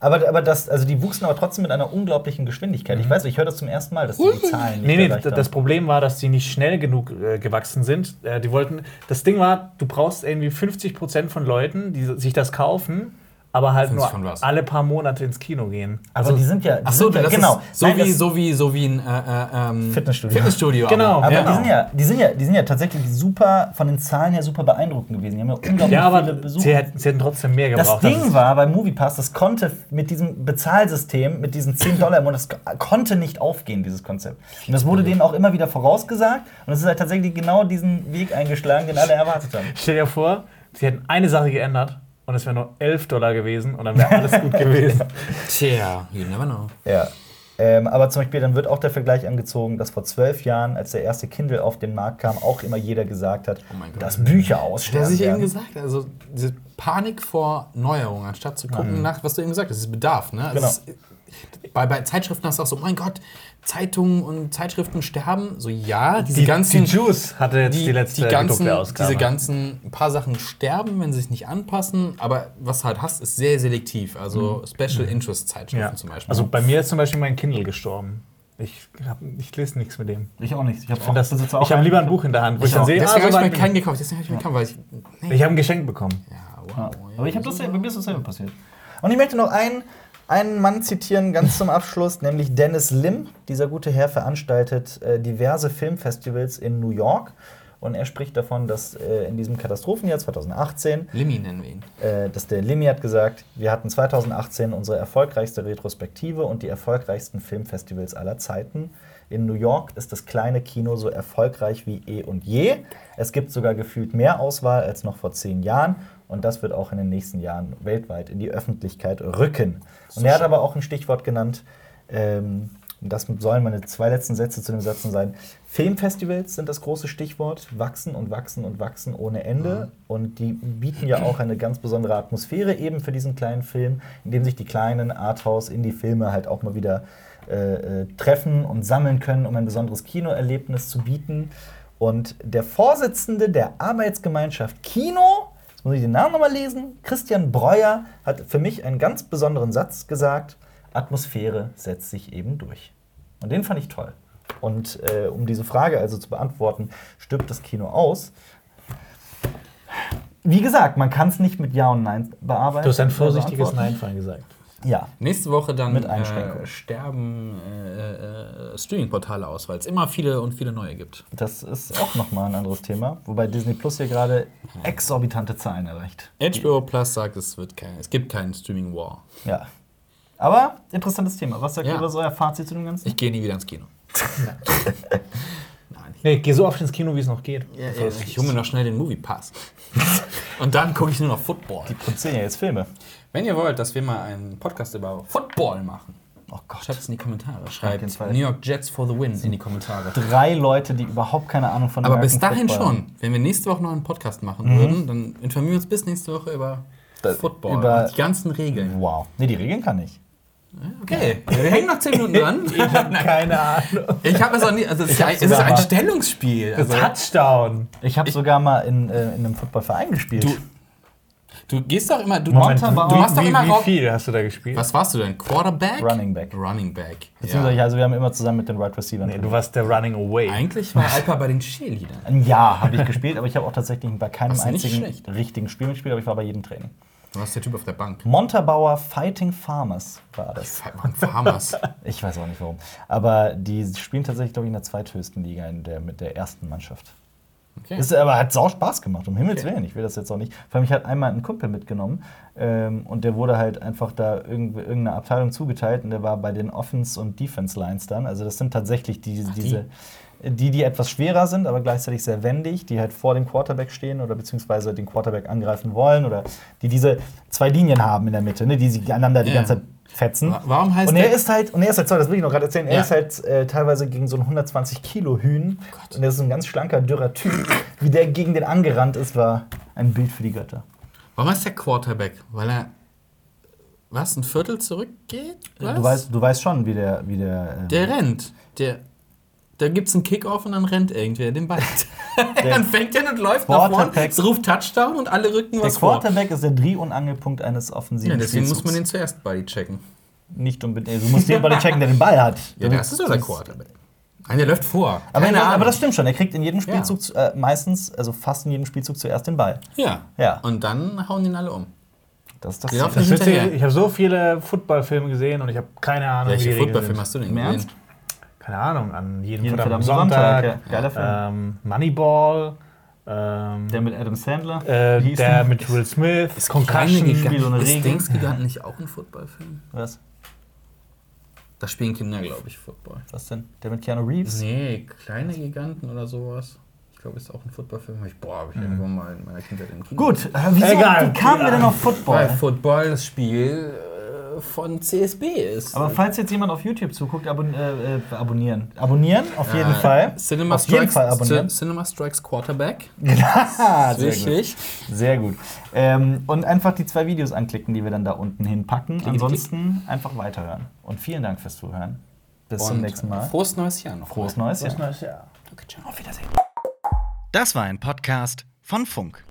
Aber, aber das, also die wuchsen aber trotzdem mit einer unglaublichen Geschwindigkeit. Ich weiß, ich höre das zum ersten Mal, dass die, die Zahlen nicht Nee, nee, das. Problem war, dass die nicht schnell genug äh, gewachsen sind. Äh, die wollten, das Ding war, du brauchst irgendwie 50% von Leuten, die sich das kaufen, aber halt 50 nur alle paar Monate ins Kino gehen. aber die sind ja, die Achso, sind ja das genau. ist so, Nein, wie, das- so, wie, so wie ein äh, äh, ähm, Fitnessstudio. Fitnessstudio. Genau. Aber Ja. die, sind ja, die, sind ja, die sind ja tatsächlich super, von den Zahlen her super beeindruckend gewesen. Die haben ja unglaublich Ja, aber viele Besucher. sie hätten, sie hätten trotzdem mehr Das gebraucht. Ding ist- war bei Moviepass, das konnte mit diesem Bezahlsystem, mit diesen 10 Dollar im Monat, das ko- konnte nicht aufgehen, dieses Konzept. Und das wurde denen auch immer wieder vorausgesagt. Und es ist halt tatsächlich genau diesen Weg eingeschlagen, den alle erwartet haben. Stell dir vor, sie hätten eine Sache geändert und es wäre nur 11 Dollar gewesen und dann wäre alles gut gewesen. Tja, you never know. Ja. Ähm, aber zum Beispiel, dann wird auch der Vergleich angezogen, dass vor zwölf Jahren, als der erste Kindle auf den Markt kam, auch immer jeder gesagt hat, Oh mein Gott. dass Bücher aussterben ich eben gesagt also diese Panik vor Neuerungen, anstatt zu gucken nach, was du eben gesagt hast, ist Bedarf. Ne? Also Genau. es ist, bei, bei Zeitschriften hast du auch so, mein Gott, Zeitungen und Zeitschriften sterben. So, ja, diese Die, ganzen. die Juice hatte jetzt die, die, letzte die ganzen, Ausgabe. diese ganzen paar Sachen sterben, wenn sie sich nicht anpassen, aber was du halt hast, ist sehr selektiv. Also Special Interest Zeitschriften ja. zum Beispiel. Also bei mir ist zum Beispiel mein Kindle gestorben. Ich, hab, ich lese nichts mit dem. Ich auch nicht. Ich habe Ich, das, ich habe lieber ein Buch in der Hand, wo ich, dann auch. sehe, ah, deswegen so habe ich mir keinen gekauft. Deswegen habe ich mir gekauft, weil ich. Nee. ich habe ein Geschenk bekommen. Ja, Ja. wow. Aber ich habe das, bei mir ist dasselbe passiert. Und ich möchte noch einen, einen Mann zitieren, ganz zum Abschluss, nämlich Dennis Lim. Dieser gute Herr veranstaltet äh, diverse Filmfestivals in New York. Und er spricht davon, dass äh, in diesem Katastrophenjahr 2018 Limmy nennen wir ihn. äh, dass der Limi hat gesagt, wir hatten 2018 unsere erfolgreichste Retrospektive und die erfolgreichsten Filmfestivals aller Zeiten. In New York ist das kleine Kino so erfolgreich wie eh und je. Es gibt sogar gefühlt mehr Auswahl als noch vor zehn Jahren und das wird auch in den nächsten Jahren weltweit in die Öffentlichkeit rücken. Und er hat aber auch ein Stichwort genannt, ähm, das sollen meine zwei letzten Sätze zu dem Sätzen sein. Filmfestivals sind das große Stichwort, wachsen und wachsen und wachsen ohne Ende. Und die bieten ja auch eine ganz besondere Atmosphäre eben für diesen kleinen Film, in dem sich die kleinen Arthouse-Indie-Filme halt auch mal wieder äh, äh, treffen und sammeln können, um ein besonderes Kinoerlebnis zu bieten. Und der Vorsitzende der Arbeitsgemeinschaft Kino, jetzt muss ich den Namen nochmal lesen, Christian Breuer, hat für mich einen ganz besonderen Satz gesagt, Atmosphäre setzt sich eben durch. Und den fand ich toll. Und äh, um diese Frage also zu beantworten, stirbt das Kino aus? Wie gesagt, man kann es nicht mit Ja und Nein bearbeiten. Du hast ein vorsichtiges. Nein vorhin gesagt. Ja. Nächste Woche dann Mit äh, sterben äh, äh, Streaming-Portale aus, weil es immer viele und viele neue gibt. Das ist auch nochmal ein anderes Thema, wobei Disney Plus hier gerade exorbitante Zahlen erreicht. HBO Plus sagt, es, wird kein, es gibt keinen Streaming-War. Ja. Aber interessantes Thema. Was sagt Ja. ihr über so euer Fazit zu dem Ganzen? Ich gehe nie wieder ins Kino. Nein. Nee, geh so oft ins Kino, wie es noch geht. Ich hole mir noch schnell den Movie Pass. und dann gucke ich nur noch Football. Die produzieren ja jetzt Filme. Wenn ihr wollt, dass wir mal einen Podcast über Football machen, Oh Gott. schreibt es in die Kommentare. Schreibt. New York Jets for the win in die Kommentare. Drei Leute, die überhaupt keine Ahnung von Aber bis American dahin Football schon, wenn wir nächste Woche noch einen Podcast machen würden, dann informieren wir uns bis nächste Woche über Das- Football über- die ganzen Regeln. Wow. Nee, die Regeln kann ich. Okay, wir hängen noch 10 Minuten dran. Keine Ahnung. Ich habe es auch nie. Also es, ist ein- es ist ein Stellungsspiel. Also, Touchdown. Ich habe sogar mal in, äh, in einem Footballverein gespielt. Du- Du gehst doch immer. Du, Moment, du wie- machst doch wie, immer wie viel hast du da gespielt? Was warst du denn? Quarterback? Running Back. Running Back. Beziehungsweise, Ja. also wir haben immer zusammen mit den Wide Receivers. Nee, du warst der Running Away. Eigentlich war Alper bei den Cheerleadern. Ein Jahr habe ich gespielt, aber ich habe auch tatsächlich bei keinem einzigen schlecht. richtigen Spiel mitgespielt, aber ich war bei jedem Training. Du warst der Typ auf der Bank. Montabaur Fighting Farmers war das. Mann, Farmers. Ich weiß auch nicht warum. Aber die spielen tatsächlich, glaube ich, in der zweithöchsten Liga in der, mit der ersten Mannschaft. Okay. Ist aber hat sau Spaß gemacht, um Himmels Willen. Ich will das jetzt auch nicht. Vor allem, ich hatte einmal einen Kumpel mitgenommen ähm, und der wurde halt einfach da irgend, irgendeiner Abteilung zugeteilt und der war bei den Offense- und Defense-Lines dann. Also, das sind tatsächlich die, diese. Die, die etwas schwerer sind, aber gleichzeitig sehr wendig, die halt vor dem Quarterback stehen oder beziehungsweise den Quarterback angreifen wollen oder die diese zwei Linien haben in der Mitte, ne, die sie einander die Ja. ganze Zeit fetzen. Wa- warum heißt und er ist halt, und er ist halt, sorry, das will ich noch gerade erzählen, er Ja. ist halt äh, teilweise gegen so einen 120 Kilo Hühn und er ist ein ganz schlanker, dürrer Typ. Wie der gegen den angerannt ist, war ein Bild für die Götter. Warum ist der Quarterback? Weil er. Was? Ein Viertel zurückgeht? Was? Du weißt, du weißt schon, wie der, wie der, ähm, Der rennt. Der. Da gibt's einen Kickoff und dann rennt irgendwer den Ball. dann fängt er und läuft nach vorne, Quarterback- es ruft Touchdown und alle rücken der was vor. Quarterback ist der Dreh- und Angelpunkt eines Ja, offensiven deswegen muss Spielzugs. man den zuerst Body checken. nicht unbedingt. Du musst den Ball checken, der den Ball hat. Ja, das ist doch der Quarterback. Nein, der läuft vor. Aber, Keine aber das stimmt schon. Er kriegt in jedem Ja. Spielzug zu- äh, meistens, also fast in jedem Spielzug zuerst den Ball. Ja. Ja. Und dann hauen ihn alle um. Das ist das Das Witzige, ich habe so viele Footballfilme gesehen und ich habe keine Ahnung, Welche wie die Regeln Footballfilme hast du denn Im gesehen? Ernst? Keine Ahnung, an jedem, Jeden verdammten verdammten Sonntag. Sonntag, ja. Geiler Film. ähm, Moneyball. Ähm, Der mit Adam Sandler. äh, der mit Will Smith. Kleine Concussion. Giganten. so eine ist Regel. Dings Giganten nicht auch ein Footballfilm? Was? Da spielen Kinder, glaube ich, Football. Was denn? Der mit Keanu Reeves? Nee, kleine Giganten oder sowas. Ich glaube, ist auch ein Footballfilm. Ich, boah, habe ich irgendwann mal in meiner Kindheit im Kino. Gut, äh, wieso, Egal. wie kamen wir denn auf Weil Football? Football das Spiel äh, von CSB ist. Aber falls jetzt jemand auf YouTube zuguckt, abon äh, äh, abonnieren. Abonnieren, auf jeden Fall. Cinema auf jeden Strikes, Fall abonnieren. Ci- Cinema Strikes Quarterback. Ah, sehr gut. Richtig. Sehr gut. Ähm, und einfach die zwei Videos anklicken, die wir dann da unten hinpacken. Ansonsten einfach weiterhören. Und vielen Dank fürs Zuhören. Bis zum Und nächsten Mal. Frohes neues Jahr noch. Frohes neues Jahr. Neues Jahr. Danke, ciao. Das war ein Podcast von Funk.